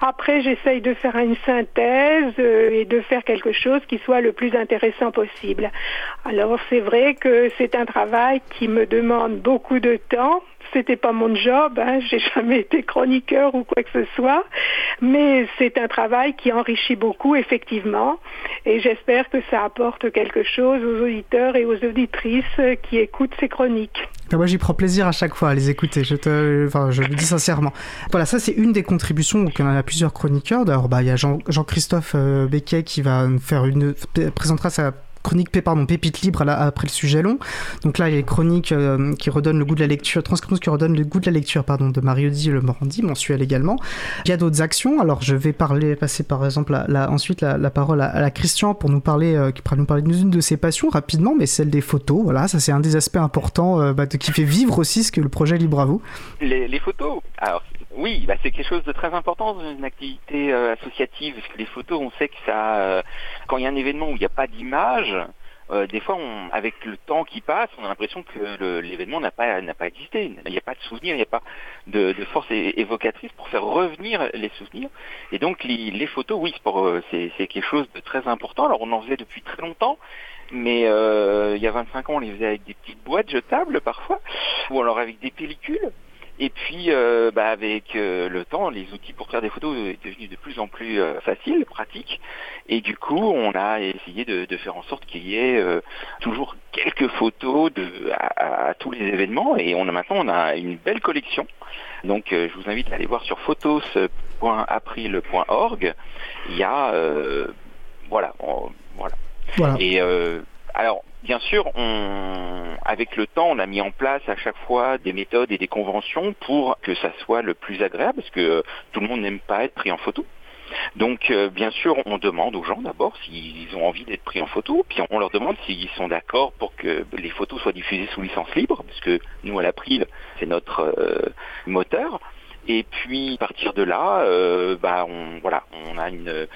Après, j'essaye de faire une synthèse euh, et de faire quelque chose qui soit le plus intéressant possible. Alors c'est vrai que c'est un travail qui me demande beaucoup de temps c'était pas mon job, hein, j'ai jamais été chroniqueur ou quoi que ce soit, mais c'est un travail qui enrichit beaucoup effectivement, et j'espère que ça apporte quelque chose aux auditeurs et aux auditrices qui écoutent ces chroniques.
Ah, Moi, j'y prends plaisir à chaque fois à les écouter. Je te, le dis sincèrement. Voilà, ça c'est une des contributions. Donc, a plusieurs chroniqueurs. D'ailleurs, bah, il y a Jean- Jean-Christophe euh, Becquet qui va faire une, présentera sa chronique pardon, pépite libre à la- après le sujet long. Donc là, il y a les chroniques euh, qui redonnent le goût de la lecture, transcriptions qui redonnent le goût de la lecture, pardon, de Marie-Odile Le Morandi, mensuel également. Il y a d'autres actions. Alors, je vais passer par exemple ensuite la, parole à, à Christian pour nous parler, euh, qui pourra nous parler d'une de ses passions rapidement, mais celle des photos. Voilà, ça c'est un des aspects importants euh, bah, qui fait vivre aussi ce que le projet Libre à vous.
Les, photos, oui, bah, c'est quelque chose de très important dans une activité euh, associative, parce que les photos, on sait que ça, euh, quand il y a un événement où il n'y a pas d'image, euh, des fois, on, avec le temps qui passe, on a l'impression que l'événement n'a pas n'a pas existé. Il n'y a pas de souvenir, il n'y a pas de, de force évocatrice pour faire revenir les souvenirs. Et donc, les, les photos, oui, euh, c'est quelque chose de très important. Alors, on en faisait depuis très longtemps. Mais euh, il y a 25 ans, on les faisait avec des petites boîtes jetables parfois, ou alors avec des pellicules. Et puis, euh, bah, avec euh, le temps, les outils pour faire des photos est devenus de plus en plus euh, faciles, pratiques. Et du coup, on a essayé de, de faire en sorte qu'il y ait euh, toujours quelques photos de, à, à tous les événements. Et on a maintenant, on a une belle collection. Donc, euh, je vous invite à aller voir sur photos.april.org. Il y a, euh, voilà, on- voilà.
Voilà.
Et euh, alors, bien sûr, avec le temps, on a mis en place à chaque fois des méthodes et des conventions pour que ça soit le plus agréable, parce que tout le monde n'aime pas être pris en photo. Donc, euh, bien sûr, on demande aux gens d'abord s'ils ont envie d'être pris en photo, puis on leur demande s'ils sont d'accord pour que les photos soient diffusées sous licence libre, parce que nous, à l'April, c'est notre euh, moteur. Et puis, à partir de là, euh, bah, on, voilà, on a une,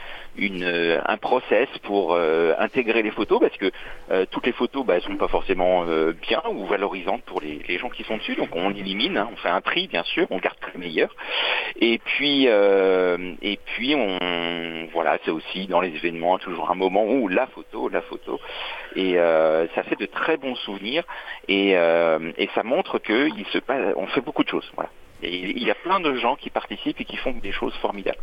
un process pour euh, intégrer les photos, parce que euh, toutes les photos, bah, elles sont pas forcément bien ou valorisantes pour les, gens qui sont dessus. Donc, on élimine, hein, on fait un tri, bien sûr, on garde que le meilleur. Et puis, et puis, on, voilà, c'est aussi dans les événements toujours un moment où la photo, la photo, et ça fait de très bons souvenirs et, ça montre que il se passe, on fait beaucoup de choses. Et il y a plein de gens qui participent et qui font des choses formidables.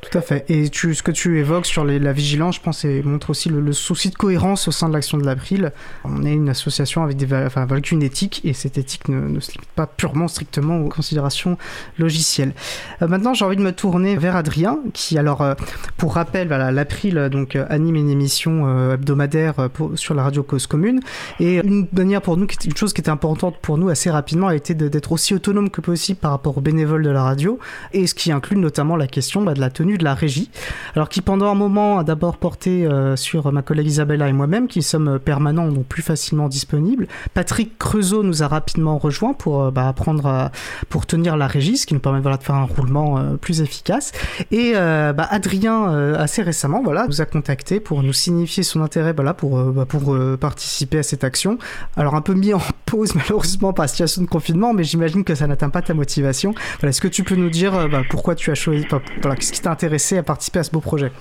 Tout à fait. Et tu, ce que tu évoques sur la vigilance, je pense, montre aussi le, souci de cohérence au sein de l'action de l'April. On est une association avec, des, enfin, avec une éthique, et cette éthique ne, se limite pas purement, strictement aux considérations logicielles. Euh, maintenant, j'ai envie de me tourner vers Adrien, qui, alors, euh, pour rappel, l'April euh, anime une émission hebdomadaire sur la radio Cause Commune. Et une manière pour nous, une chose qui était importante pour nous assez rapidement, a été d'être aussi autonome que possible par rapport aux bénévoles de la radio, et ce qui inclut notamment la question bah, de la tenue de la régie. Alors qui pendant un moment a d'abord porté euh, sur ma collègue Isabella et moi-même, qui sommes euh, permanents, donc plus facilement disponibles. Patrick Creusot nous a rapidement rejoint pour euh, bah, apprendre à- pour tenir la régie, ce qui nous permet de faire un roulement plus efficace. Et bah, Adrien, assez récemment, voilà, nous a contacté pour nous signifier son intérêt pour, bah, pour euh, participer à cette action. Alors un peu mis en pause malheureusement par la situation de confinement, mais j'imagine que ça n'atteint pas ta motivation. Est-ce que tu peux nous dire euh, bah, pourquoi tu as choisi, qu'est-ce qui t'a intéressé à participer à ce beau projet?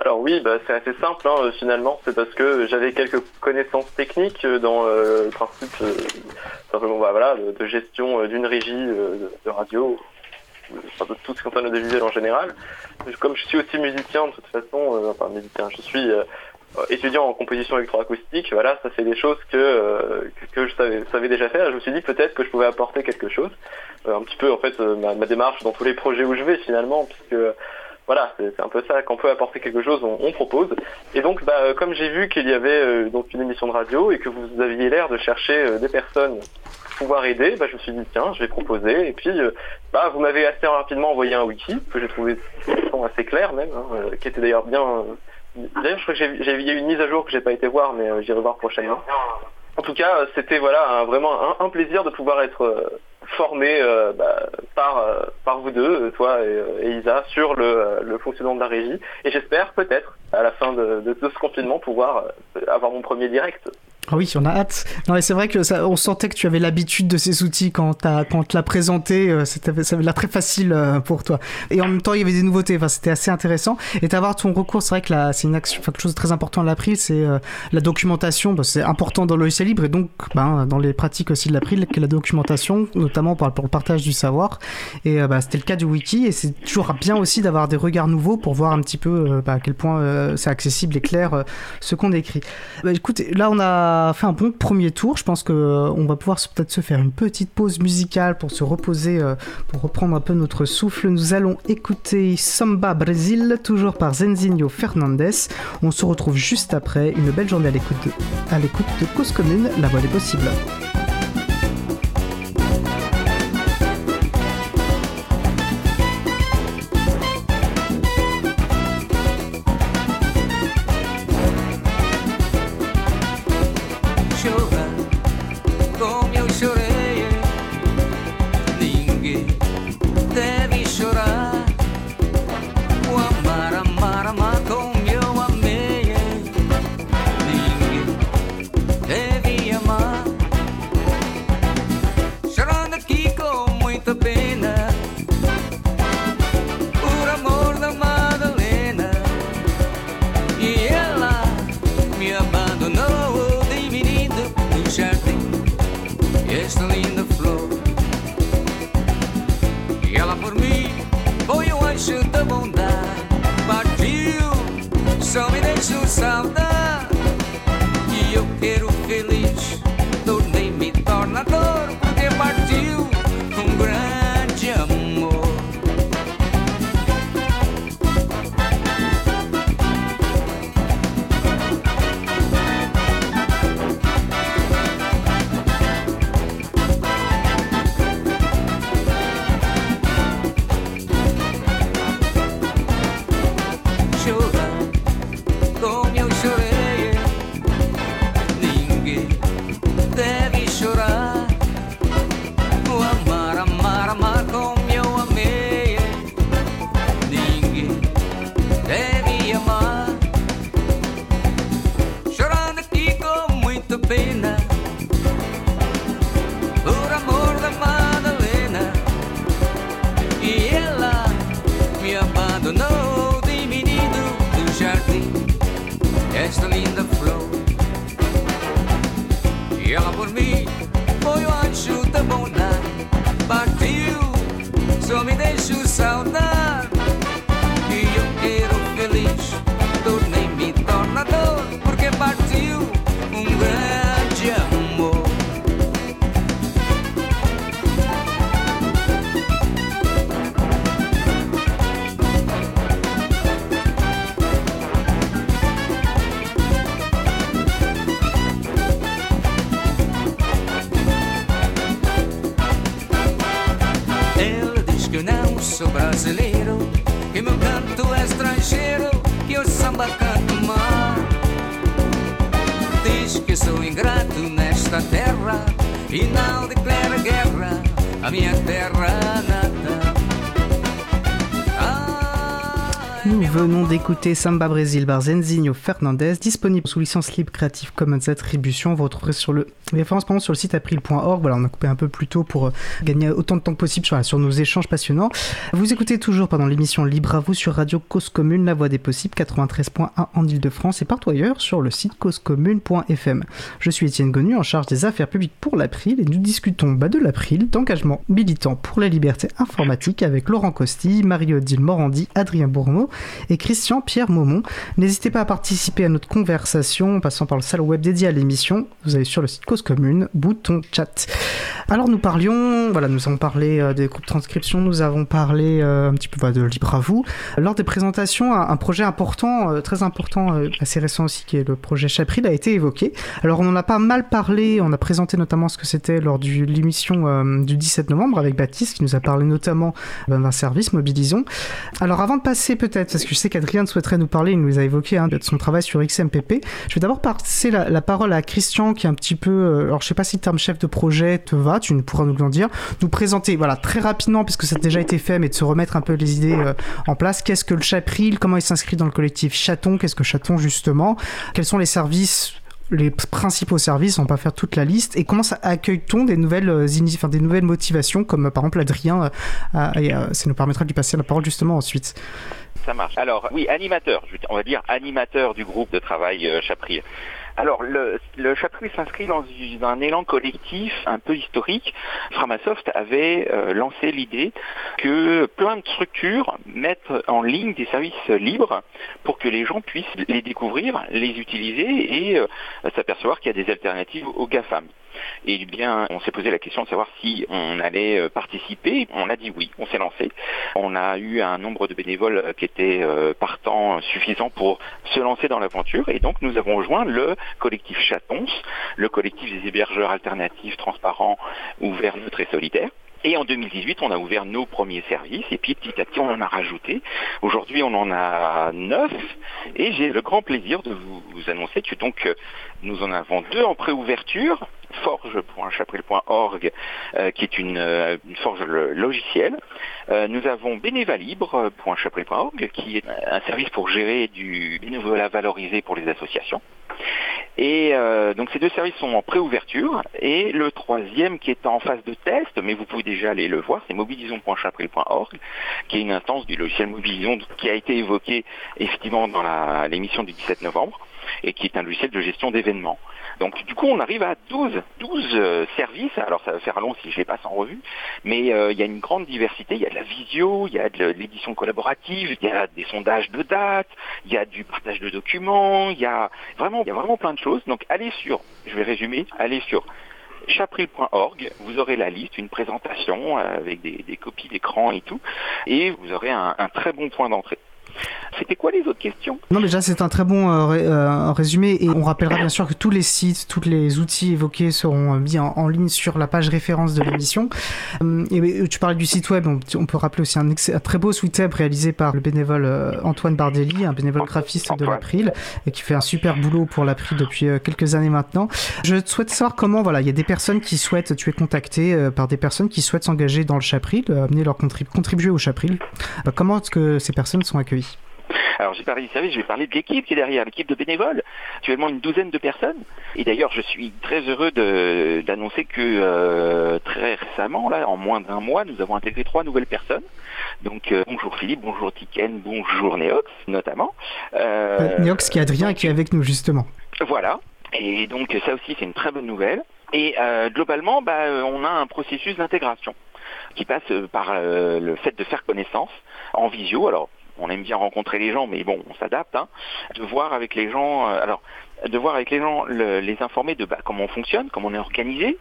Alors oui, bah, c'est assez simple hein, finalement, c'est parce que j'avais quelques connaissances techniques euh, dans euh, le principe bah, de, gestion d'une régie de, radio, de tout ce qui concerne le visuel en général. Comme je suis aussi musicien de toute façon, enfin musicien, je suis étudiant en composition électroacoustique, voilà, ça c'est des choses que, euh, que, je savais, savais déjà faire. Je me suis dit peut-être que je pouvais apporter quelque chose, Euh, un petit peu en fait euh, ma, ma démarche dans tous les projets où je vais finalement, puisque voilà, c'est un peu ça, qu'on peut apporter quelque chose, on, on propose. Et donc, bah, euh, comme j'ai vu qu'il y avait euh, donc une émission de radio et que vous aviez l'air de chercher euh, des personnes pouvoir aider, bah, je me suis dit tiens, je vais proposer. Et puis, euh, bah, vous m'avez assez rapidement envoyé un wiki que j'ai trouvé assez clair même, hein, euh, qui était d'ailleurs bien. D'ailleurs, je crois que j'ai- eu une mise à jour que j'ai pas été voir, mais euh, j'irai voir prochainement. En tout cas, euh, c'était voilà vraiment un, plaisir de pouvoir être euh, formé bah, par par vous deux, toi et, Isa, sur le, fonctionnement de la régie. Et j'espère peut-être à la fin de, ce confinement pouvoir avoir mon premier direct.
Ah oui, on a hâte. Non, mais c'est vrai que ça, on sentait que tu avais l'habitude de ces outils quand, t'as- quand te l'a présenté. euh, c'était- ça l'air très facile euh, pour toi. Et en même temps, il y avait des nouveautés. Enfin, c'était assez intéressant. Et d'avoir ton recours, c'est vrai que c'est une action, enfin, quelque chose de très important à l'April, c'est euh, la documentation. Bah, c'est important dans le libre et donc ben, dans les pratiques aussi de l'April, que la documentation, notamment pour, le partage du savoir. Et bah, c'était le cas du wiki. Et c'est toujours bien aussi d'avoir des regards nouveaux pour voir un petit peu bah, à quel point c'est accessible et clair ce qu'on écrit. Bah, écoute, là on a fait un bon premier tour. Je pense que euh, on va pouvoir peut-être se faire une petite pause musicale pour se reposer, euh, pour reprendre un peu notre souffle. Nous allons écouter Samba Brésil, toujours par Zenzinho Fernandez. On se retrouve juste après. Une belle journée à l'écoute de, à l'écoute de Cause Commune, la voix des possibles.
Samba
Brésil par Zenzinho Fernandez, disponible sous licence libre Creative Commons Attribution. Vous retrouverez sur le sur le site april.org. Voilà, on a coupé un peu plus tôt pour euh, gagner autant de temps possible sur, nos échanges passionnants. Vous écoutez toujours pendant l'émission Libre à vous sur Radio Cause Commune, la voix des possibles, 93.1 en Ile-de-France et partout ailleurs sur le site causecommune.fm. Je suis Étienne Gonu en charge des affaires publiques pour l'April et nous discutons bah, de l'April, d'engagement militant pour la liberté informatique avec Laurent Costi, Marie-Odile Morandi, Adrien Bourmeau et Christian Pierre Maumont. N'hésitez pas à participer à notre conversation en passant par le salon web dédié à l'émission. Vous allez sur le site Cause Commune, bouton chat. Alors nous parlions, voilà, nous avons parlé euh, des groupes de transcription, nous avons parlé euh, un petit peu bah, de Libre à vous. Lors des présentations, un, projet important, euh, très important, assez récent aussi, qui est le projet Chapril, a été évoqué. Alors on en a pas mal parlé, on a présenté notamment ce que c'était lors de l'émission du 17 novembre avec Baptiste, qui nous a parlé notamment d'un service, Mobilisons. Alors avant de passer peut-être, parce que je sais qu'Adrien nous parler, il nous a évoqué hein, de son travail sur XMPP, je vais d'abord passer la, parole à Christian, qui est un petit peu, euh, alors je sais pas si le terme chef de projet te va, tu pourras nous en dire, nous présenter, voilà, très rapidement, parce que ça a déjà été fait, mais de se remettre un peu les idées euh, en place. Qu'est-ce que le Chapril? Comment il s'inscrit dans le collectif Chaton? Qu'est-ce que Chaton justement? Quels sont les services les principaux services, on va pas faire toute la liste, et comment accueille-t-on des nouvelles euh, enfin, des nouvelles motivations, comme par exemple Adrien, ça nous permettra de lui passer la parole justement ensuite.
Alors, oui, animateur, on va dire animateur du groupe de travail euh. Alors, le, le s'inscrit dans un élan collectif un peu historique. Framasoft avait euh, lancé l'idée que plein de structures mettent en ligne des services libres pour que les gens puissent les découvrir, les utiliser et euh, s'apercevoir qu'il y a des alternatives aux GAFAM. Et bien, on s'est posé la question de savoir si on allait euh, participer. On a dit oui, on s'est lancé. On a eu un nombre de bénévoles euh, qui était euh, partant suffisant pour se lancer dans l'aventure. Et donc, nous avons rejoint le collectif Chatons, le collectif des hébergeurs alternatifs, transparents, ouverts, neutres et solidaires. Et en 2018, on a ouvert nos premiers services et puis petit à petit, on en a rajouté. Aujourd'hui, on en a neuf et j'ai le grand plaisir de vous, annoncer que nous en avons deux en préouverture forge.chapril.org euh, qui est une, euh, forge le- logicielle. Euh, nous avons bénévalibre.chapril.org qui est un service pour gérer du bénévolat valorisé pour les associations. Et donc ces deux services sont en préouverture et le troisième qui est en phase de test, mais vous pouvez déjà aller le voir, c'est mobilisons.chapril.org, qui est une instance du logiciel Mobilisons qui a été évoqué effectivement dans l'émission du 17 novembre et qui est un logiciel de gestion d'événements. Donc du coup on arrive à 12, 12 euh, services, alors ça va faire long si je les passe en revue, mais euh, il y a une grande diversité, il y a de la visio, il y a de l'édition collaborative, il y a des sondages de dates, il y a du partage de documents, il y a vraiment, il y a vraiment plein de choses. Donc allez sur, je vais résumer, allez sur chapril.org, vous aurez la liste, une présentation euh, avec des, copies d'écran et tout, et vous aurez un très bon point d'entrée. C'était quoi les autres questions?
Non, déjà, c'est un très bon euh, ré- euh, résumé et on rappellera bien sûr que tous les sites, tous les outils évoqués seront euh, mis en, en ligne sur la page référence de l'émission. Euh, et tu parlais du site web, on, on peut rappeler aussi un, très beau site web réalisé par le bénévole Antoine Bardelli, un bénévole graphiste de l'April et qui fait un super boulot pour l'April depuis quelques années maintenant. Je souhaite savoir comment, voilà, il y a des personnes qui souhaitent, tu es contacté par des personnes qui souhaitent s'engager dans le Chapril, amener leur contrib- contribuer au Chapril. Comment est-ce que ces personnes sont accueillies?
Alors j'ai parlé du service, je vais parler de l'équipe qui est derrière, l'équipe de bénévoles, actuellement une douzaine de personnes. Et d'ailleurs je suis très heureux de- d'annoncer que euh, très récemment, là, en moins d'un mois, nous avons intégré trois nouvelles personnes. Donc euh, bonjour Philippe, bonjour Tiken, bonjour Neox notamment. Euh,
Neox qui est Adrien et qui est avec nous justement.
Voilà. Et donc ça aussi c'est une très bonne nouvelle. Et euh, globalement, bah, euh, on a un processus d'intégration qui passe euh, par euh, le fait de faire connaissance en visio. Alors, on aime bien rencontrer les gens, mais bon, on s'adapte. Hein, de voir avec les gens. euh, alors, de voir avec les gens, le- les informer de bah, comment on fonctionne, comment on est organisé,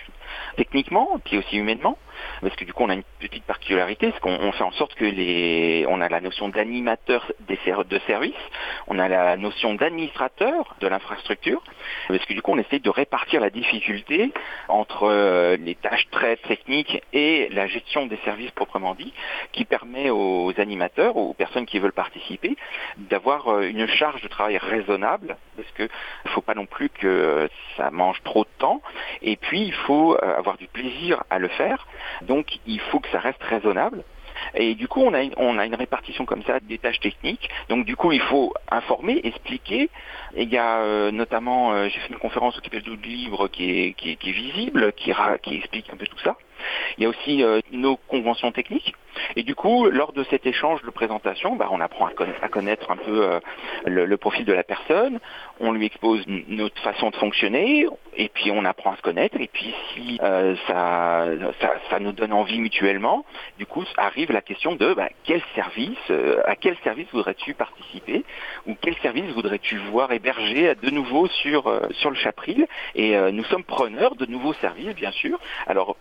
techniquement, puis aussi humainement. Parce que du coup, on a une petite particularité, c'est qu'on on fait en sorte que les, on a la notion d'animateur de service, on a la notion d'administrateur de l'infrastructure, parce que du coup, on essaye de répartir la difficulté entre euh, les tâches très techniques et la gestion des services proprement dit, qui permet aux animateurs, aux personnes qui veulent participer, d'avoir euh, une charge de travail raisonnable, parce que faut pas non plus que ça mange trop de temps, et puis il faut euh, avoir du plaisir à le faire, il faut que ça reste raisonnable. Et du coup, on a, une, répartition comme ça des tâches techniques. Donc du coup, il faut informer, expliquer. Et il y a euh, notamment, euh, j'ai fait une conférence au Québec du qui est, qui est, qui est visible, qui explique un peu tout ça. Il y a aussi euh, nos conventions techniques. Et du coup, lors de cet échange de présentation, bah, on apprend à connaître, un peu euh, le, profil de la personne, on lui expose notre façon de fonctionner, et puis on apprend à se connaître, et puis si euh, ça, ça, nous donne envie mutuellement, du coup arrive la question de bah, quel service, euh, à quel service voudrais-tu participer, ou quel service voudrais-tu voir hébergé de nouveau sur, sur le Chapril, et nous sommes preneurs de nouveaux services, bien sûr. Alors,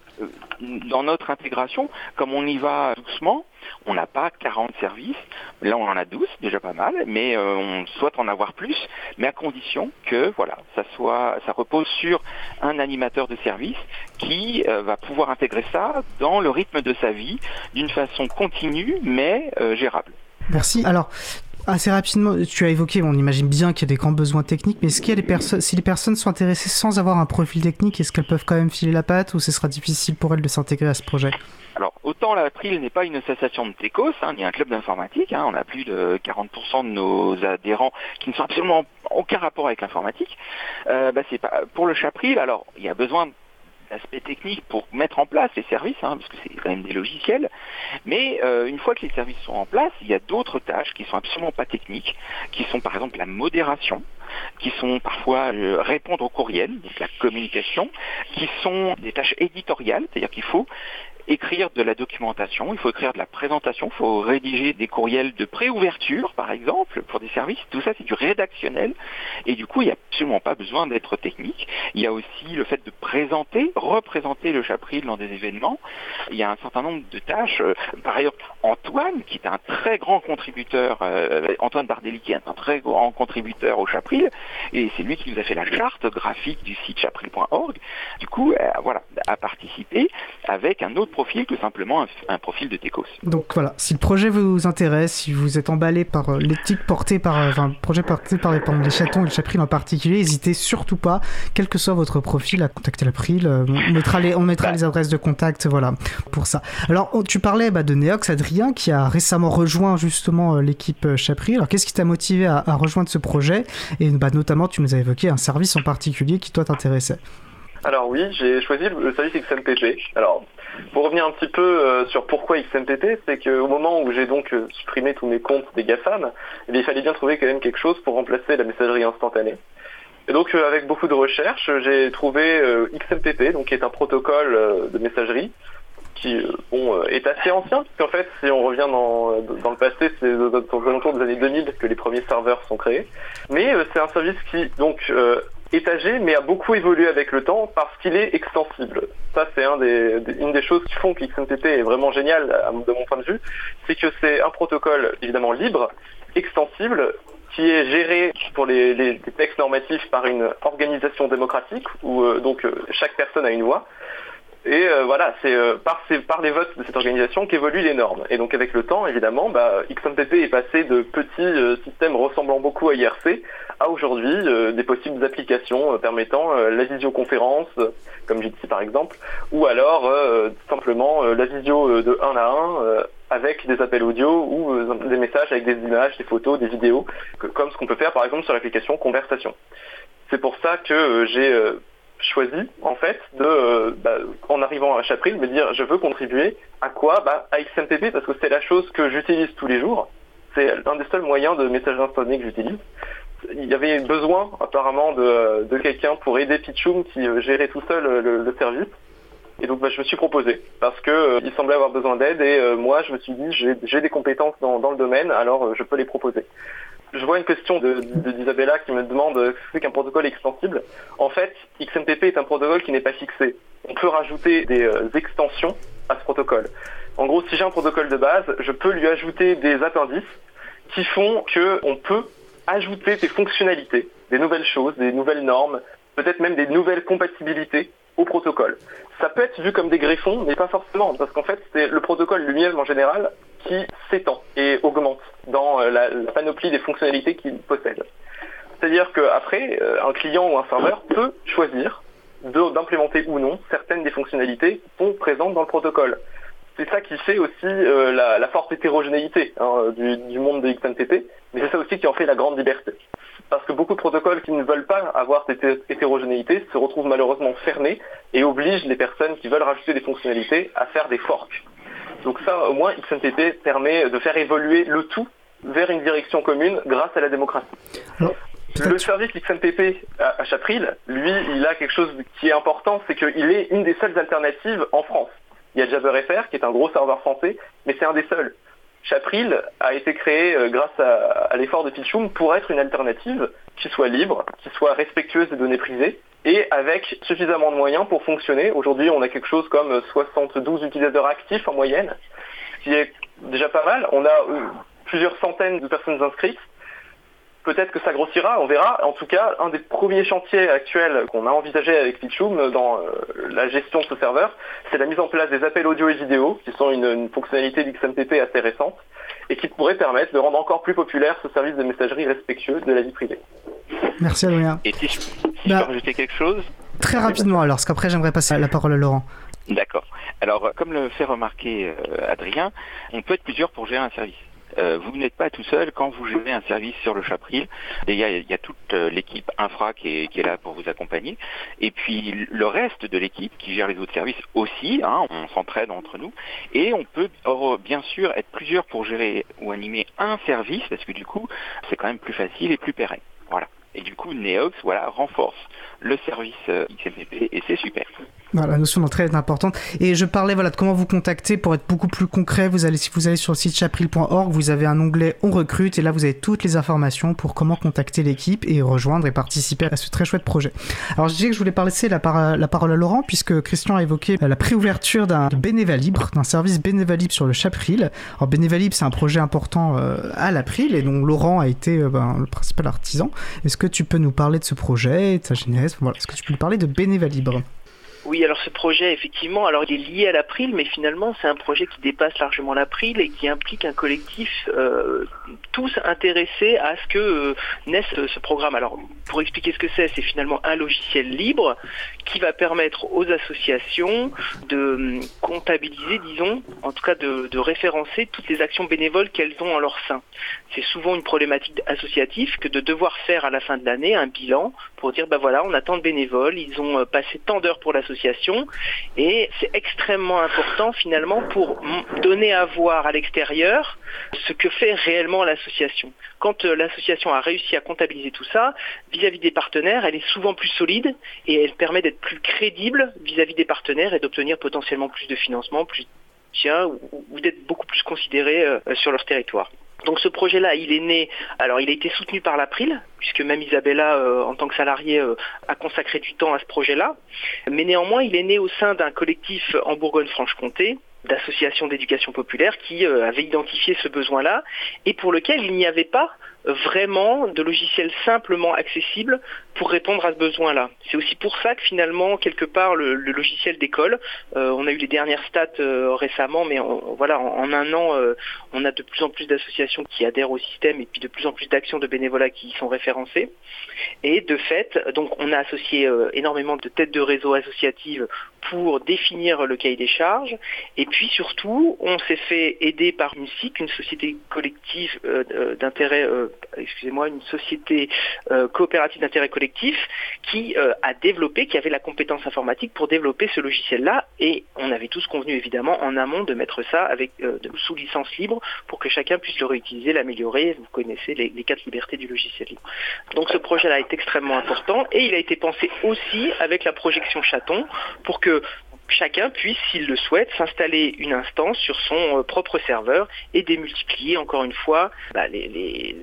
dans notre intégration, comme on y va doucement, on n'a pas 40 services, là on en a 12, déjà pas mal, mais euh, on souhaite en avoir plus, mais à condition que voilà, ça repose sur un animateur de service qui euh, va pouvoir intégrer ça dans le rythme de sa vie d'une façon continue mais euh, gérable.
Merci. Alors, assez rapidement, tu as évoqué, on imagine bien qu'il y a des grands besoins techniques, mais est-ce qu'il y a des personnes, si les personnes sont intéressées sans avoir un profil technique, est-ce qu'elles peuvent quand même filer la patte ou ce sera difficile pour elles de s'intégrer à ce projet?
Alors, autant l'April n'est pas une association de techos, hein, ni un club d'informatique, hein, on a plus de 40% de nos adhérents qui ne sont absolument aucun rapport avec l'informatique. Euh, bah, c'est pas pour le Chapril. Alors, il y a besoin d'aspects techniques pour mettre en place les services, hein, parce que c'est quand même des logiciels. Mais euh, une fois que les services sont en place, il y a d'autres tâches qui sont absolument pas techniques, qui sont par exemple la modération, qui sont parfois euh, répondre aux courriels, donc la communication, qui sont des tâches éditoriales, c'est-à-dire qu'il faut écrire de la documentation, il faut écrire de la présentation, il faut rédiger des courriels de préouverture, par exemple, pour des services. Tout ça, c'est du rédactionnel. Et du coup, il n'y a absolument pas besoin d'être technique. Il y a aussi le fait de présenter, représenter le chapril dans des événements. Il y a un certain nombre de tâches. Euh, Par ailleurs, Antoine, qui est un très grand contributeur, euh, Antoine Bardelli, qui est un très grand contributeur au chapril, et c'est lui qui nous a fait la charte graphique du site chapril.org. Du coup, euh, voilà, a participé avec un autre profil que simplement un, un profil de Tecos.
Donc voilà, si le projet vous intéresse, si vous êtes emballé par euh, l'éthique portée par, euh, enfin, le projet porté par les, par les chatons et le chapril en particulier, n'hésitez surtout pas, quel que soit votre profil, à contacter l'April. Euh, on mettra les, on mettra les adresses de contact, voilà, pour ça. Alors, tu parlais bah, de Neox, Adrien, qui a récemment rejoint justement euh, l'équipe Chapril. Alors, qu'est-ce qui t'a motivé à, à rejoindre ce projet? Et bah, notamment, tu nous as évoqué un service en particulier qui toi t'intéressait.
Alors oui, j'ai choisi le service XMPP. Alors, pour revenir un petit peu euh, sur pourquoi XMPP, c'est qu'au moment où j'ai donc euh, supprimé tous mes comptes des GAFAM, eh il fallait bien trouver quand même quelque chose pour remplacer la messagerie instantanée. Et donc euh, avec beaucoup de recherches, j'ai trouvé euh, XMPP, donc qui est un protocole euh, de messagerie qui euh, bon, est assez ancien, puisqu'en fait, si on revient dans, dans le passé, c'est aux alentours des années 2000 que les premiers serveurs sont créés. Mais c'est un service qui donc est mais a beaucoup évolué avec le temps parce qu'il est extensible. Ça, c'est une des choses qui font que XMPP est vraiment génial de mon point de vue, c'est que c'est un protocole évidemment libre, extensible, qui est géré pour les, textes normatifs par une organisation démocratique où euh, donc euh, chaque personne a une voix. Et euh, voilà, c'est par, les votes de cette organisation qu'évoluent les normes. Et donc avec le temps, évidemment, bah, XMPP est passé de petits systèmes ressemblant beaucoup à IRC à aujourd'hui euh, des possibles applications euh, permettant euh, la visioconférence, comme Jitsi par exemple, ou alors simplement la visio de 1 à 1 euh, avec des appels audio ou des messages avec des images, des photos, des vidéos, comme ce qu'on peut faire par exemple sur l'application Conversation. C'est pour ça que j'ai choisi en fait de, bah, en arrivant à Chapril, me dire je veux contribuer à quoi bah, À XMPP parce que c'est la chose que j'utilise tous les jours. C'est l'un des seuls moyens de message instantané que j'utilise. Il y avait besoin apparemment de, de quelqu'un pour aider Pitchoum qui euh, gérait tout seul euh, le, service. Et donc bah, je me suis proposé parce que euh, il semblait avoir besoin d'aide et euh, moi je me suis dit j'ai des compétences dans, dans le domaine alors je peux les proposer. Je vois une question de- de- d'Isabella qui me demande ce que c'est qu'un protocole extensible. En fait, XMPP est un protocole qui n'est pas fixé. On peut rajouter des extensions à ce protocole. En gros, si j'ai un protocole de base, je peux lui ajouter des appendices qui font que on peut ajouter des fonctionnalités, des nouvelles choses, des nouvelles normes, peut-être même des nouvelles compatibilités au protocole. Ça peut être vu comme des greffons, mais pas forcément, parce qu'en fait, c'est le protocole lui-même en général qui s'étend et augmente dans euh, la, la panoplie des fonctionnalités qu'il possède. C'est-à-dire qu'après, un client ou un serveur peut choisir d'implémenter ou non certaines des fonctionnalités qui sont présentes dans le protocole. C'est ça qui fait aussi euh, la, la forte hétérogénéité hein, du, du monde de XMPP, mais c'est ça aussi qui en fait la grande liberté. Parce que beaucoup de protocoles qui ne veulent pas avoir cette hé- hétérogénéité se retrouvent malheureusement fermés et obligent les personnes qui veulent rajouter des fonctionnalités à faire des forks. Donc ça, au moins, XMPP permet de faire évoluer le tout vers une direction commune grâce à la démocratie. Le service XMPP à à Chapril, lui, il a quelque chose qui est important, c'est qu'il est une des seules alternatives en France. Il y a JabberFR, qui est un gros serveur français, mais c'est un des seuls. Chapril a été créé euh, grâce à, l'effort de Pitchoum pour être une alternative qui soit libre, qui soit respectueuse des données privées et avec suffisamment de moyens pour fonctionner. Aujourd'hui, on a quelque chose comme 72 utilisateurs actifs en moyenne, ce qui est déjà pas mal. On a euh, plusieurs centaines de personnes inscrites. Peut-être que ça grossira, on verra. En tout cas, un des premiers chantiers actuels qu'on a envisagé avec Pitchoum dans euh, la gestion de ce serveur, c'est la mise en place des appels audio et vidéo, qui sont une, une fonctionnalité d'XMPP assez récente, et qui pourrait permettre de rendre encore plus populaire ce service de messagerie respectueux de la vie privée.
Merci Adrien.
Et si je, si je
Bah.
peux rajouter quelque chose?
Très rapidement alors, parce qu'après j'aimerais passer la parole à Laurent.
D'accord. Alors, euh, comme le fait remarquer euh, Adrien, on peut être plusieurs pour gérer un service. Euh, vous n'êtes pas tout seul quand vous gérez un service sur le Chapril. Il y a, y a toute euh, l'équipe infra qui est, qui est là pour vous accompagner. Et puis le reste de l'équipe qui gère les autres services aussi, hein, on s'entraide entre nous. Et on peut bien sûr être plusieurs pour gérer ou animer un service, parce que du coup, c'est quand même plus facile et plus pérenne. Voilà. Et du coup, Neox, voilà, renforce le service euh, XMPP et c'est super.
Voilà, la notion d'entrée est importante. Et je parlais voilà, de comment vous contacter pour être beaucoup plus concret. Vous allez, si vous allez sur le site chapril.org, vous avez un onglet On recrute et là vous avez toutes les informations pour comment contacter l'équipe et rejoindre et participer à ce très chouette projet. Alors je disais que je voulais passer la, la parole à Laurent puisque Christian a évoqué la préouverture d'un bénéva libre, d'un service bénéva libre sur le Chapril. Alors bénéva libre c'est un projet important euh, à l'April et dont Laurent a été euh, ben, le principal artisan. Est-ce que tu peux nous parler de ce projet, de sa genèse. Est-ce que tu peux nous parler de bénéva libre
Oui, alors ce projet, effectivement, alors il est lié à l'April, mais finalement c'est un projet qui dépasse largement l'April et qui implique un collectif euh, tous intéressés à ce que euh, naisse ce programme. Alors pour expliquer ce que c'est, c'est finalement un logiciel libre qui va permettre aux associations de hum, comptabiliser, disons, en tout cas de, référencer toutes les actions bénévoles qu'elles ont en leur sein. C'est souvent une problématique associative que de devoir faire à la fin de l'année un bilan pour dire, ben voilà, on a tant de bénévoles, ils ont euh, passé tant d'heures pour l'association, et c'est extrêmement important finalement pour donner à voir à l'extérieur ce que fait réellement l'association. Quand euh, l'association a réussi à comptabiliser tout ça, vis-à-vis des partenaires, elle est souvent plus solide et elle permet d'être plus crédible vis-à-vis des partenaires et d'obtenir potentiellement plus de financement, plus de soutien ou, d'être beaucoup plus considéré euh, sur leur territoire. Donc ce projet-là, il est né, alors il a été soutenu par l'April, puisque même Isabella, euh, en tant que salariée, euh, a consacré du temps à ce projet-là. Mais néanmoins, il est né au sein d'un collectif en Bourgogne-Franche-Comté, d'associations d'éducation populaire, qui euh, avait identifié ce besoin-là, et pour lequel il n'y avait pas vraiment de logiciel simplement accessible pour répondre à ce besoin-là. C'est aussi pour ça que finalement, quelque part, le, le logiciel d'école, euh, on a eu les dernières stats euh, récemment, mais voilà, en, un an, euh, on a de plus en plus d'associations qui adhèrent au système et puis de plus en plus d'actions de bénévolat qui y sont référencées. Et de fait, donc on a associé euh, énormément de têtes de réseau associatives pour définir le cahier des charges. Et puis surtout, on s'est fait aider par une SIC, une société collective euh, euh, d'intérêt excusez-moi, une société euh, coopérative d'intérêt collectif qui euh, a développé, qui avait la compétence informatique pour développer ce logiciel-là. Et on avait tous convenu évidemment en amont de mettre ça avec euh, sous licence libre pour que chacun puisse le réutiliser, l'améliorer. Vous connaissez les, les quatre libertés du logiciel libre. Donc ce projet-là est extrêmement important et il a été pensé aussi avec la projection chaton pour que chacun puisse, s'il le souhaite, s'installer une instance sur son euh, propre serveur et démultiplier encore une fois bah, les,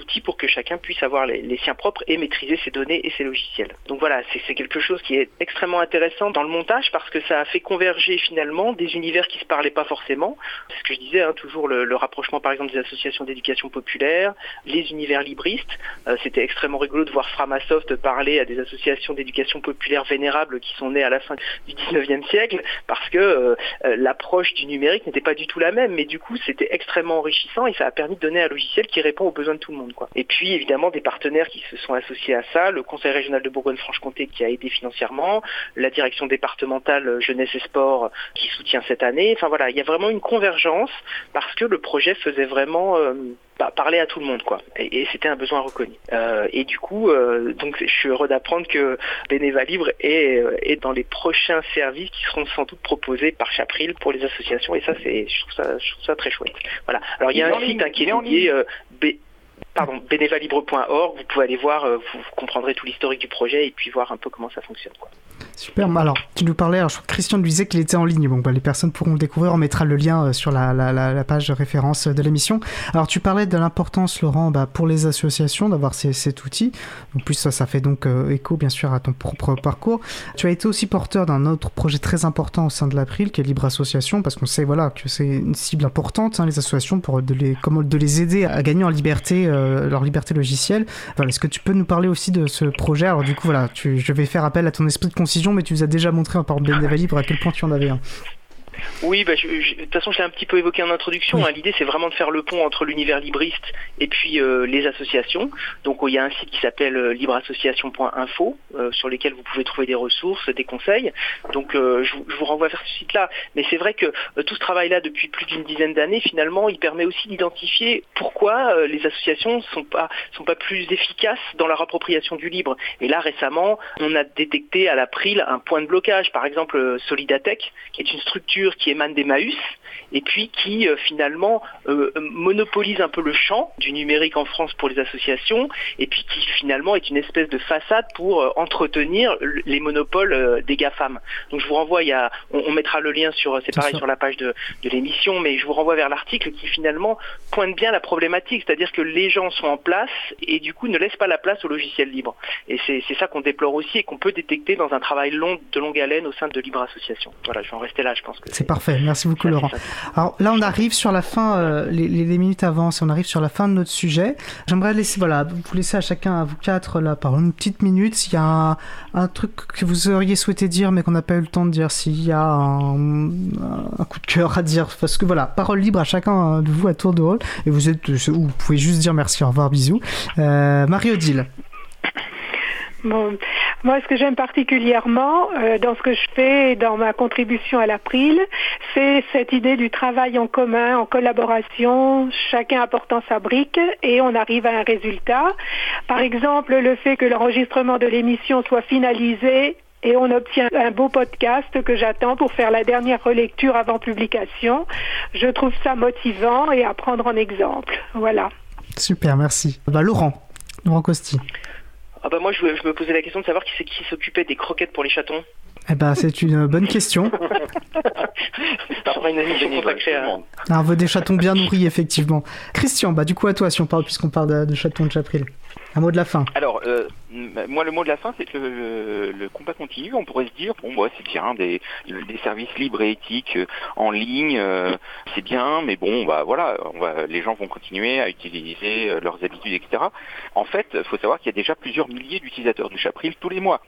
outils pour que chacun puisse avoir les, siens propres et maîtriser ses données et ses logiciels. Donc voilà, c'est quelque chose qui est extrêmement intéressant dans le montage parce que ça a fait converger finalement des univers qui se parlaient pas forcément. C'est ce que je disais, hein, toujours le, le rapprochement par exemple des associations d'éducation populaire, les univers libristes. Euh, C'était extrêmement rigolo de voir Framasoft parler à des associations d'éducation populaire vénérables qui sont nées à la fin du 19e siècle parce que euh, euh, l'approche du numérique n'était pas du tout la même mais du coup c'était extrêmement enrichissant et ça a permis de donner un logiciel qui répond aux besoins de tout le monde quoi. Et puis évidemment des partenaires qui se sont associés à ça, le Conseil régional de Bourgogne-Franche-Comté qui a aidé financièrement, la direction départementale euh, jeunesse et sport qui soutient cette année. Enfin voilà, il y a vraiment une convergence parce que le projet faisait vraiment bah, parler à tout le monde quoi. Et, et c'était un besoin reconnu. Euh, et du coup euh, donc je suis heureux d'apprendre que Beneva Libre est, euh, est dans les prochains services qui seront sans doute proposés par Chapril pour les associations. Et ça c'est je trouve ça je trouve ça très chouette. Voilà. Alors il y a un site hein, qui est euh, B- pardon bénévalibre.org vous pouvez aller voir vous comprendrez tout l'historique du projet et puis voir un peu comment ça fonctionne quoi.
Super. Alors, tu nous parlais, alors, je crois Christian nous disait qu'il était en ligne. Bon, bah, les personnes pourront le découvrir. On mettra le lien euh, sur la, la, page de référence de l'émission. Alors, tu parlais de l'importance, Laurent, bah, pour les associations d'avoir cet outil. En plus, ça, ça fait donc euh, écho, bien sûr, à ton propre parcours. Tu as été aussi porteur d'un autre projet très important au sein de l'April, qui est Libre Association, parce qu'on sait, voilà, que c'est une cible importante, hein, les associations, pour de les, comment, de les aider à gagner en liberté, euh, leur liberté logicielle. Est-ce que tu peux nous parler aussi de ce projet? Alors, du coup, voilà, je vais faire appel à ton esprit de concision, mais tu nous as déjà montré par Beneva Libre à quel point tu en avais un.
Oui, bah, je- je- de toute façon, je l'ai un petit peu évoqué en introduction.
Oui.
hein. L'idée, c'est vraiment de faire le pont entre l'univers libriste et puis euh, les associations. Donc, il y a un site qui s'appelle euh, libreassociation.info euh, sur lequel vous pouvez trouver des ressources, des conseils. Donc, je, vous- je vous renvoie vers ce site-là. Mais c'est vrai que tout ce travail-là, depuis plus d'une dizaine d'années, finalement, il permet aussi d'identifier pourquoi les associations sont pas sont pas plus efficaces dans leur appropriation du libre. Et là, récemment, on a détecté à l'April un point de blocage. Par exemple, Solidatech, qui est une structure qui émane d'Emmaüs et puis qui euh, finalement euh, monopolise un peu le champ du numérique en France pour les associations et puis qui finalement est une espèce de façade pour euh, entretenir les monopoles des GAFAM. Donc je vous renvoie, il y a, on, on mettra le lien sur, c'est pareil sur la page de, de l'émission, mais je vous renvoie vers l'article qui finalement pointe bien la problématique, c'est-à-dire que les gens sont en place et du coup ne laissent pas la place au logiciel libre. Et c'est ça qu'on déplore aussi et qu'on peut détecter dans un travail long, de longue haleine au sein de Libre Association. Voilà, je vais en rester là, je pense que
C'est parfait. Merci beaucoup, Laurent. Alors là, on arrive sur la fin, euh, les, minutes avancent, on arrive sur la fin de notre sujet. J'aimerais laisser, voilà, vous laisser à chacun, à vous quatre, la parole, une petite minute. S'il y a un, truc que vous auriez souhaité dire, mais qu'on n'a pas eu le temps de dire, s'il y a un, coup de cœur à dire, parce que voilà, parole libre à chacun de vous à tour de rôle. Et vous êtes, ou vous pouvez juste dire merci, au revoir, bisous. Euh, Marie-Odile.
Bon, moi, ce que j'aime particulièrement euh, dans ce que je fais et dans ma contribution à l'April, c'est cette idée du travail en commun, en collaboration, chacun apportant sa brique et on arrive à un résultat. Par exemple, le fait que l'enregistrement de l'émission soit finalisé et on obtient un beau podcast que j'attends pour faire la dernière relecture avant publication. Je trouve ça motivant et à prendre en exemple. Voilà.
Super, merci. Bah, Laurent. Laurent Costi.
Ah bah moi je, je me posais la question de savoir qui c'est qui s'occupait des croquettes pour les chatons.
Eh ben, c'est une bonne question.
Une émission consacrée à...
Un veut des chatons bien nourris, effectivement. Christian, bah du coup à toi, si on parle, puisqu'on parle de, de chatons de Chapril. Un mot de la fin.
Alors, euh, moi, le mot de la fin, c'est que le, combat continue. On pourrait se dire, bon, bah, c'est bien, des, services libres et éthiques euh, en ligne, euh, c'est bien, mais bon, bah, voilà, les gens vont continuer à utiliser euh, leurs habitudes, etc. En fait, il faut savoir qu'il y a déjà plusieurs milliers d'utilisateurs du Chapril tous les mois.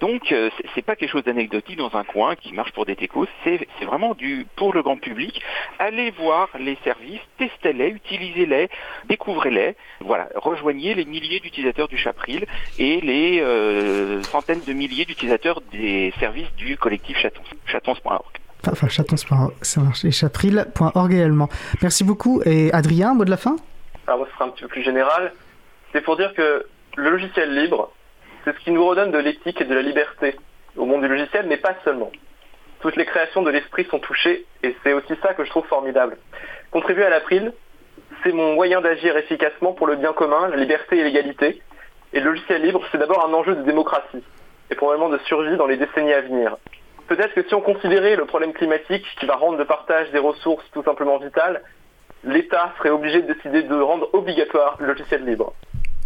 Donc, c'est- pas quelque chose d'anecdotique dans un coin qui marche pour des techos, c'est vraiment du pour le grand public. Allez voir les services, testez-les, utilisez-les, découvrez-les. Voilà, rejoignez les milliers d'utilisateurs du Chapril et les euh, centaines de milliers d'utilisateurs des services du collectif Chatons, chatons.org.
Enfin, chatons, c'est pas- ça marche. Et chapril.org également. Merci beaucoup. Et Adrien, un mot de la fin?
Alors moi, ce sera un petit peu plus général. c'est pour dire que le logiciel libre, c'est ce qui nous redonne de l'éthique et de la liberté au monde du logiciel, mais pas seulement. Toutes les créations de l'esprit sont touchées, et c'est aussi ça que je trouve formidable. Contribuer à l'April, c'est mon moyen d'agir efficacement pour le bien commun, la liberté et l'égalité. Et le logiciel libre, c'est d'abord un enjeu de démocratie, et probablement de survie dans les décennies à venir. Peut-être que si on considérait le problème climatique qui va rendre le partage des ressources tout simplement vital, l'État serait obligé de décider de rendre obligatoire le logiciel libre.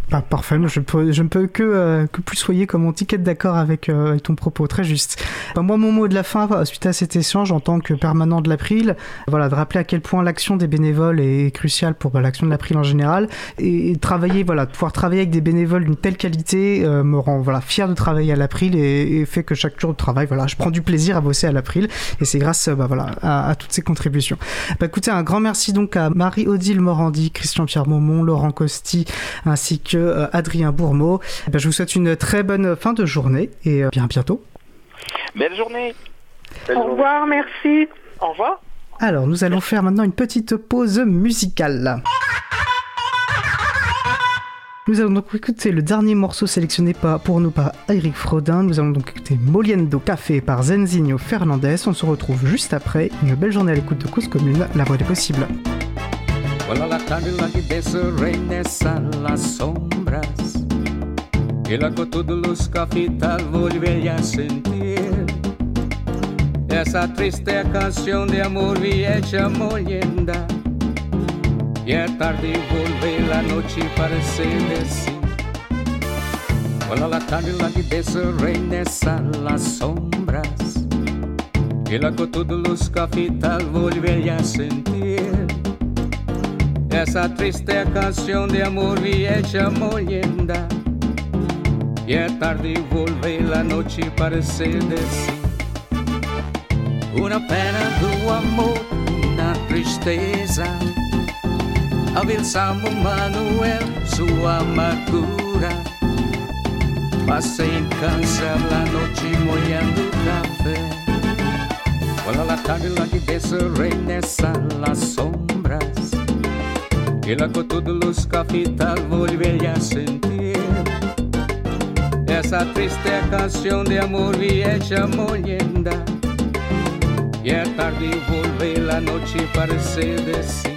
Bah, parfait, je, peux, je ne peux que, euh, que plus soyer comme mon ticket d'accord avec, euh, avec ton propos, très juste. Bah, moi, mon mot de la fin, euh, suite à cet échange en tant que permanent de l'April, voilà, de rappeler à quel point l'action des bénévoles est cruciale pour bah, l'action de l'April en général, et, travailler, voilà, pouvoir travailler avec des bénévoles d'une telle qualité me rend voilà, fier de travailler à l'April et, et, fait que chaque jour de travail, voilà, je prends du plaisir à bosser à l'April, et c'est grâce bah, voilà, à, à, toutes ces contributions. Bah, écoutez, un grand merci donc à Marie-Odile Morandi, Christian-Pierre Maumont, Laurent Costi, ainsi que euh, Adrien Bourmeau. Eh ben, je vous souhaite une très bonne fin de journée et euh, bien à bientôt.
Belle journée.
Au revoir, merci.
Au revoir.
Alors, nous allons faire maintenant une petite pause musicale. Nous allons donc écouter le dernier morceau sélectionné pour nous par Eric Frodin. Nous allons donc écouter Moliendo Café par Zenzinho Fernandez. On se retrouve juste après. Une belle journée à l'écoute de Cause Commune, la voix des possibles.
Vuela la tarde, la aridez regresa las sombras. El acoto de luz capital volvería a sentir. Esa triste canción de amor vieja molienda. Y a tarde volver la noche parece decir. Vuela la tarde, la aridez regresa las sombras. El acoto de luz capital volvería a sentir. Esa triste canción de amor vieja molienda. Y es tarde y vuelve la noche para parece decir Una pena do amor, una tristeza. Avançamos Manuel, sua amargura. Passei em casa la noche molhando café. Quando la tarde lá de dentro reina la sombra. Y la con todos los capital volver a sentir Essa triste canção de amor vieja molhenda E é tarde volver la noite para ser assim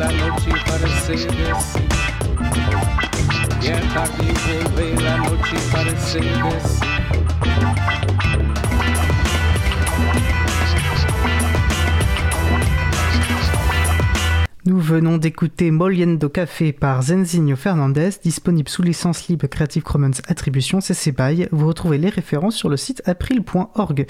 la noche para ser assim Llega tarde y vuelve la noche para
encender venons d'écouter Moliendo Café par Zenzinho Fernandez, disponible sous licence libre Creative Commons Attribution CC BY. Vous retrouvez les références sur le site april.org.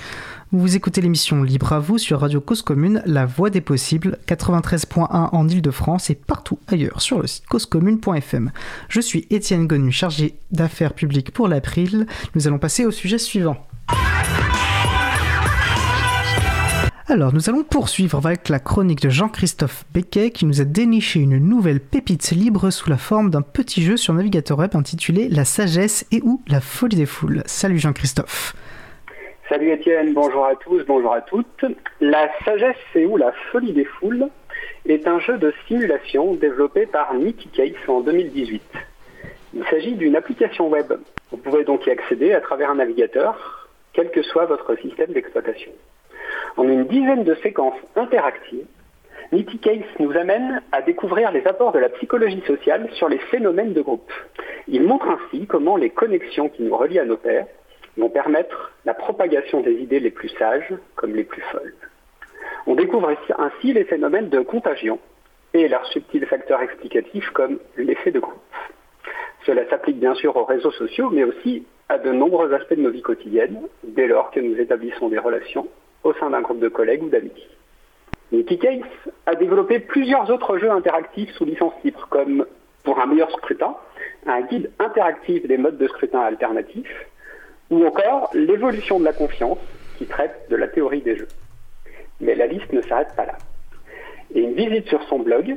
Vous écoutez l'émission Libre à vous sur Radio Cause Commune, la voix des possibles, 93.1 en Ile-de-France et partout ailleurs sur le site causecommune.fm. Je suis Étienne Gonu, chargé d'affaires publiques pour l'April. Nous allons passer au sujet suivant. Alors, nous allons poursuivre avec la chronique de Jean-Christophe Becquet qui nous a déniché une nouvelle pépite libre sous la forme d'un petit jeu sur navigateur web intitulé La sagesse et ou la folie des foules. Salut Jean-Christophe.
Salut Étienne, bonjour à tous, bonjour à toutes. La sagesse et ou la folie des foules est un jeu de simulation développé par Nicky Case en 2018. Il s'agit d'une application web. Vous pouvez donc y accéder à travers un navigateur, quel que soit votre système d'exploitation. En une dizaine de séquences interactives, Nitty Case nous amène à découvrir les apports de la psychologie sociale sur les phénomènes de groupe. Il montre ainsi comment les connexions qui nous relient à nos pairs vont permettre la propagation des idées les plus sages comme les plus folles. On découvre ainsi les phénomènes de contagion et leurs subtils facteurs explicatifs comme l'effet de groupe. Cela s'applique bien sûr aux réseaux sociaux, mais aussi à de nombreux aspects de nos vies quotidiennes, dès lors que nous établissons des relations au sein d'un groupe de collègues ou d'amis. Case a développé plusieurs autres jeux interactifs sous licence libre, comme pour un meilleur scrutin, un guide interactif des modes de scrutin alternatifs, ou encore l'évolution de la confiance, qui traite de la théorie des jeux. Mais la liste ne s'arrête pas là. Et une visite sur son blog,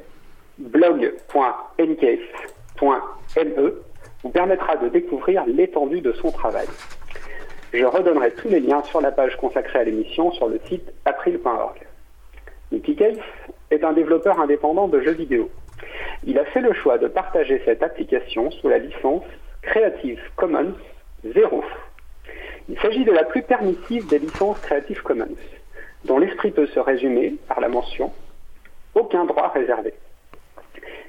blog.ncase.me, vous permettra de découvrir l'étendue de son travail. Je redonnerai tous les liens sur la page consacrée à l'émission sur le site april.org. Case est un développeur indépendant de jeux vidéo. Il a fait le choix de partager cette application sous la licence Creative Commons 0. Il s'agit de la plus permissive des licences Creative Commons, dont l'esprit peut se résumer par la mention aucun droit réservé.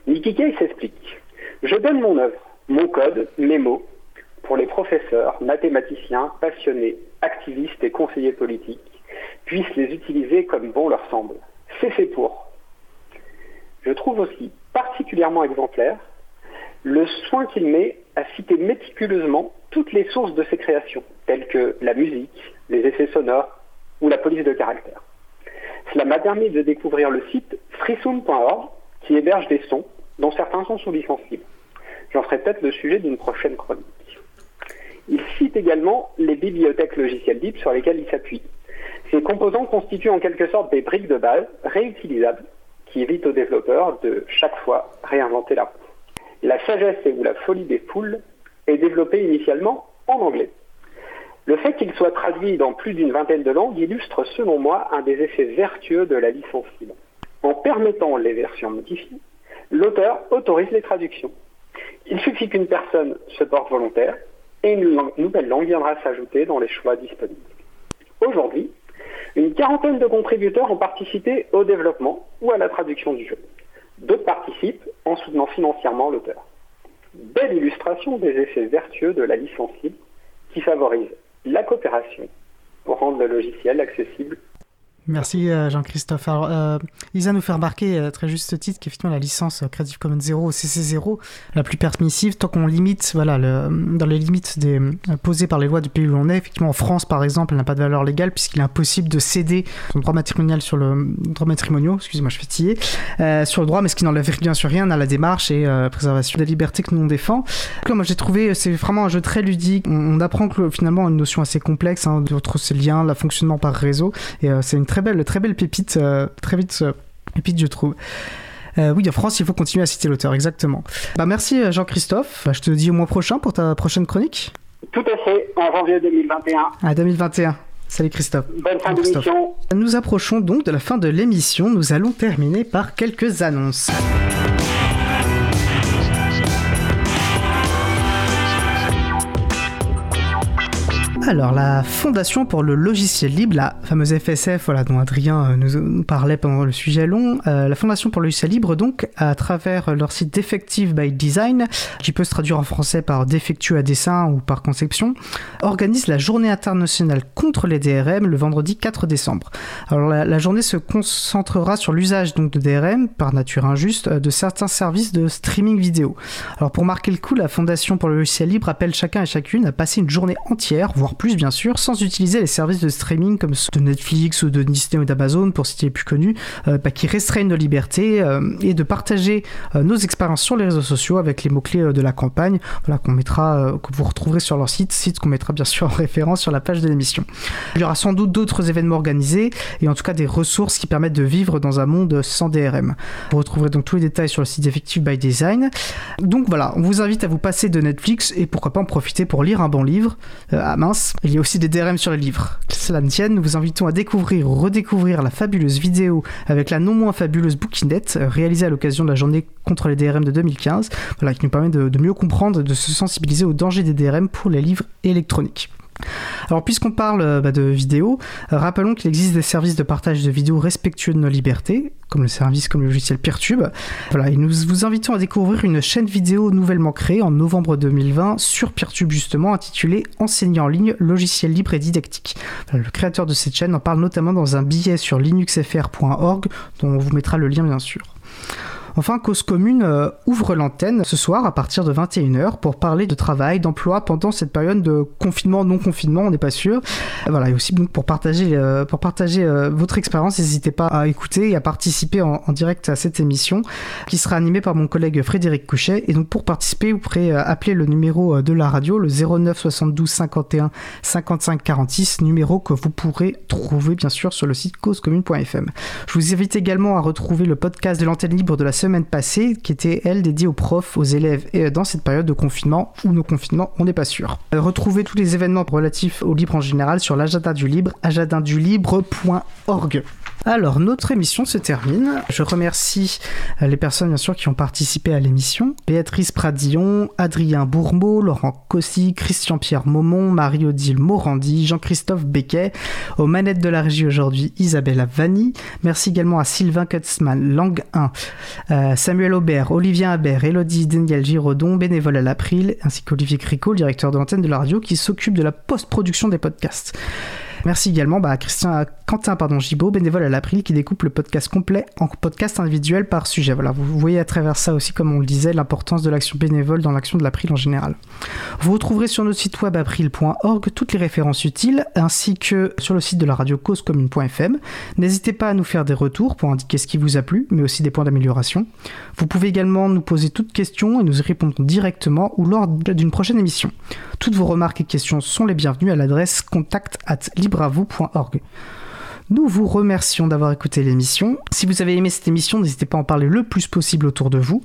Nicky Case s'explique. Je donne mon œuvre, mon code, mes mots, pour les professeurs, mathématiciens, passionnés, activistes et conseillers politiques puissent les utiliser comme bon leur semble. C'est fait pour. Je trouve aussi particulièrement exemplaire le soin qu'il met à citer méticuleusement toutes les sources de ses créations, telles que la musique, les effets sonores ou la police de caractère. Cela m'a permis de découvrir le site freesound.org qui héberge des sons dont certains sont sous licence libre. J'en ferai peut-être le sujet d'une prochaine chronique. Il cite également les bibliothèques logicielles libres sur lesquelles il s'appuie. Ces composants constituent en quelque sorte des briques de base réutilisables qui évitent aux développeurs de chaque fois réinventer la roue. La sagesse ou la folie des foules est développée initialement en anglais. Le fait qu'il soit traduit dans plus d'une vingtaine de langues illustre selon moi un des effets vertueux de la licence libre. En permettant les versions modifiées, l'auteur autorise les traductions. Il suffit qu'une personne se porte volontaire et une nouvelle langue viendra s'ajouter dans les choix disponibles. Aujourd'hui, une quarantaine de contributeurs ont participé au développement ou à la traduction du jeu. D'autres participent en soutenant financièrement l'auteur. Belle illustration des effets vertueux de la licence libre qui favorise la coopération pour rendre le logiciel accessible
Merci euh, Jean-Christophe. Euh, Isa nous fait remarquer euh, très juste ce titre qu'effectivement la licence euh, Creative Commons 0 CC0 la plus permissive tant qu'on limite voilà le, dans les limites des, posées par les lois du pays où l'on est. Effectivement en France par exemple elle n'a pas de valeur légale puisqu'il est impossible de céder son droit matrimonial sur le droit matrimoniaux, excusez-moi je tiller, euh, sur le droit mais ce qui n'enlève bien sûr rien à la démarche et euh, préservation des libertés que nous on défend. Moi j'ai trouvé c'est vraiment un jeu très ludique. On, on apprend que finalement une notion assez complexe hein, entre ces liens, le fonctionnement par réseau et c'est une très belle, très belle pépite, euh, très vite euh, pépite je trouve. Euh, oui, en France, il faut continuer à citer l'auteur, exactement. Bah, merci Jean-Christophe. Bah, je te dis au mois prochain pour ta prochaine chronique.
Tout à fait, en janvier 2021.
À 2021. Salut Christophe.
Bonne fin d'émission.
Nous approchons donc de la fin de l'émission. Nous allons terminer par quelques annonces. Alors, la Fondation pour le logiciel libre, la fameuse FSF, voilà, dont Adrien euh, nous, parlait pendant le sujet long, euh, la Fondation pour le logiciel libre, donc, à travers leur site Defective by Design, qui peut se traduire en français par défectueux à dessin ou par conception, organise la journée internationale contre les DRM le vendredi 4 décembre. Alors, la, la journée se concentrera sur l'usage donc de DRM, par nature injuste, euh, de certains services de streaming vidéo. Alors, pour marquer le coup, la Fondation pour le logiciel libre appelle chacun et chacune à passer une journée entière, voire plus bien sûr, sans utiliser les services de streaming comme ceux de Netflix ou de Disney ou d'Amazon, pour citer les plus connus, euh, bah, qui restreignent nos libertés, euh, et de partager euh, nos expériences sur les réseaux sociaux avec les mots-clés de la campagne, voilà, qu'on mettra, que vous retrouverez sur leur site, site qu'on mettra bien sûr en référence sur la page de l'émission. Il y aura sans doute d'autres événements organisés, et en tout cas des ressources qui permettent de vivre dans un monde sans DRM. Vous retrouverez donc tous les détails sur le site Effective by Design. Donc voilà, on vous invite à vous passer de Netflix, et pourquoi pas en profiter pour lire un bon livre. Ah mince, Il y a aussi des DRM sur les livres. Que cela ne tienne, nous vous invitons à découvrir ou redécouvrir la fabuleuse vidéo avec la non moins fabuleuse bouquinette euh, réalisée à l'occasion de la journée contre les DRM de 2015, voilà, qui nous permet de, de mieux comprendre et de se sensibiliser aux dangers des DRM pour les livres électroniques. Alors puisqu'on parle euh, bah, de vidéos, euh, rappelons qu'il existe des services de partage de vidéos respectueux de nos libertés, comme le service comme le logiciel Peertube. Voilà, et nous vous invitons à découvrir une chaîne vidéo nouvellement créée en novembre 2020 sur Peertube justement, intitulée Enseigner en ligne, logiciel libre et didactique. Le créateur de cette chaîne en parle notamment dans un billet sur linuxfr.org, dont on vous mettra le lien bien sûr. Enfin, Cause Commune euh, ouvre l'antenne ce soir à partir de 21h pour parler de travail, d'emploi pendant cette période de confinement, non-confinement, on n'est pas sûr. Voilà, et aussi pour partager, euh, euh, votre expérience, n'hésitez pas à écouter et à participer en, en, direct à cette émission qui sera animée par mon collègue Frédéric Couchet. Et donc pour participer, vous pourrez appeler le numéro de la radio, le 09 72 51 55 46, numéro que vous pourrez trouver bien sûr sur le site causecommune.fm. Je vous invite également à retrouver le podcast de l'antenne libre de la semaine passée, qui était elle dédiée aux profs, aux élèves, et dans cette période de confinement ou no confinement, on n'est pas sûr. Retrouvez tous les événements relatifs au libre en général sur l'agenda du libre, agendadulibre.org. Alors, notre émission se termine. Je remercie les personnes, bien sûr, qui ont participé à l'émission. Béatrice Pradillon, Adrien Bourmeau, Laurent Cossy, Christian-Pierre Maumont, Marie-Odile Morandi, Jean-Christophe Becquet. Aux manettes de la régie aujourd'hui, Isabelle Vanni. Merci également à Sylvain Kutzmann, Langue 1, euh, Samuel Aubert, Olivier Habert, Elodie Daniel Giraudon, bénévole à l'April, ainsi qu'Olivier Cricot, directeur de l'antenne de la radio, qui s'occupe de la post-production des podcasts. Merci également bah, à Christian, Quentin pardon, Gibaud, bénévole à l'April, qui découpe le podcast complet en podcast individuel par sujet. Voilà, vous voyez à travers ça aussi, comme on le disait, l'importance de l'action bénévole dans l'action de l'April en général. Vous retrouverez sur notre site web april.org toutes les références utiles, ainsi que sur le site de la radio causecommune.fm. N'hésitez pas à nous faire des retours pour indiquer ce qui vous a plu, mais aussi des points d'amélioration. Vous pouvez également nous poser toutes questions et nous y répondrons directement ou lors d'une prochaine émission. Toutes vos remarques et questions sont les bienvenues à l'adresse contact at Nous vous remercions d'avoir écouté l'émission. Si vous avez aimé cette émission, n'hésitez pas à en parler le plus possible autour de vous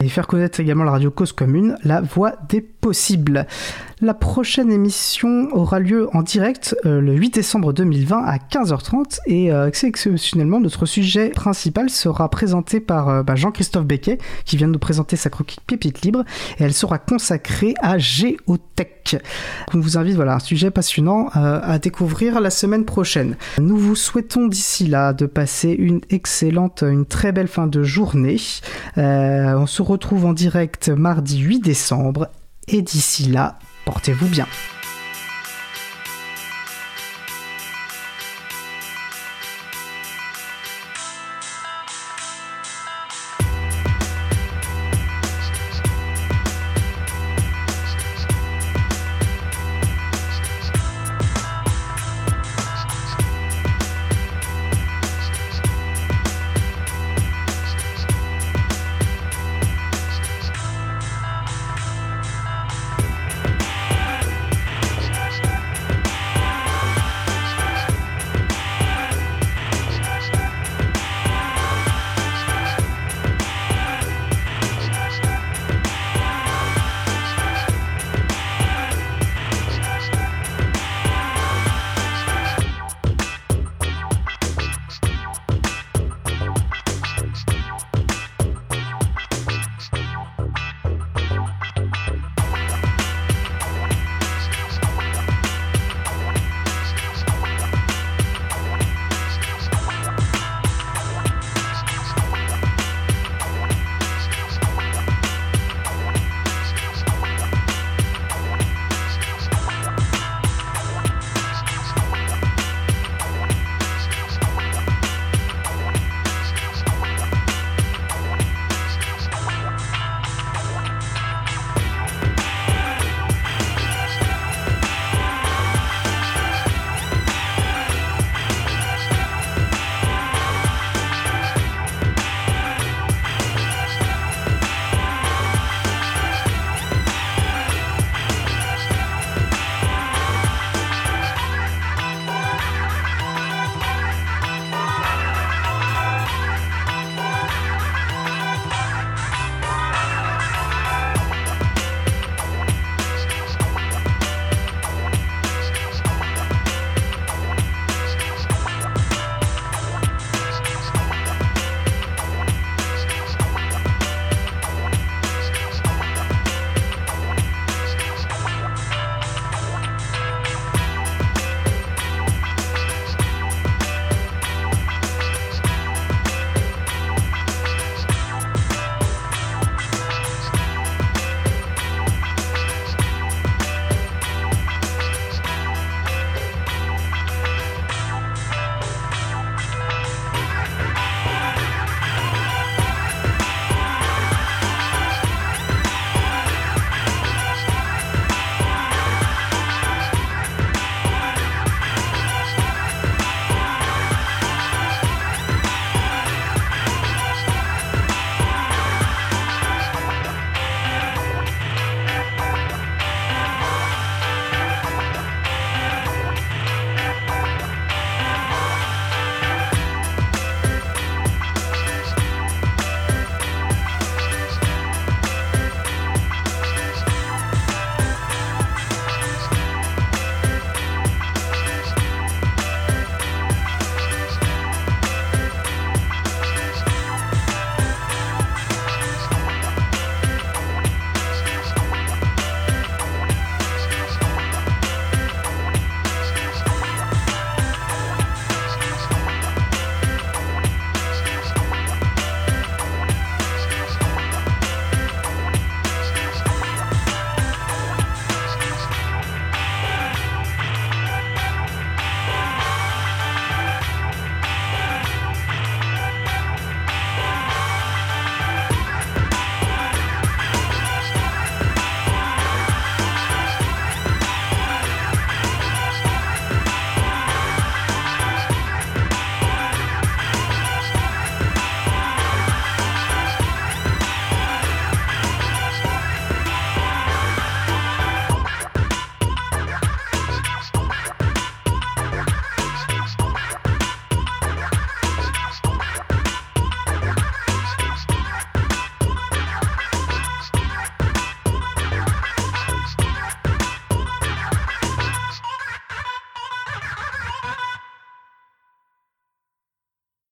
et faire connaître également la radio Cause Commune, la voix des possibles. La prochaine émission aura lieu en direct euh, le 8 décembre 2020 à 15h30 et euh, exceptionnellement notre sujet principal sera présenté par euh, bah, Jean-Christophe Becquet qui vient de nous présenter sa croquis Pépite Libre et elle sera consacrée à Géotech. On vous invite, voilà, un sujet passionnant à découvrir la semaine prochaine. Nous vous souhaitons d'ici là de passer une excellente, une très belle fin de journée. On se retrouve en direct mardi 8 décembre et d'ici là, portez-vous bien.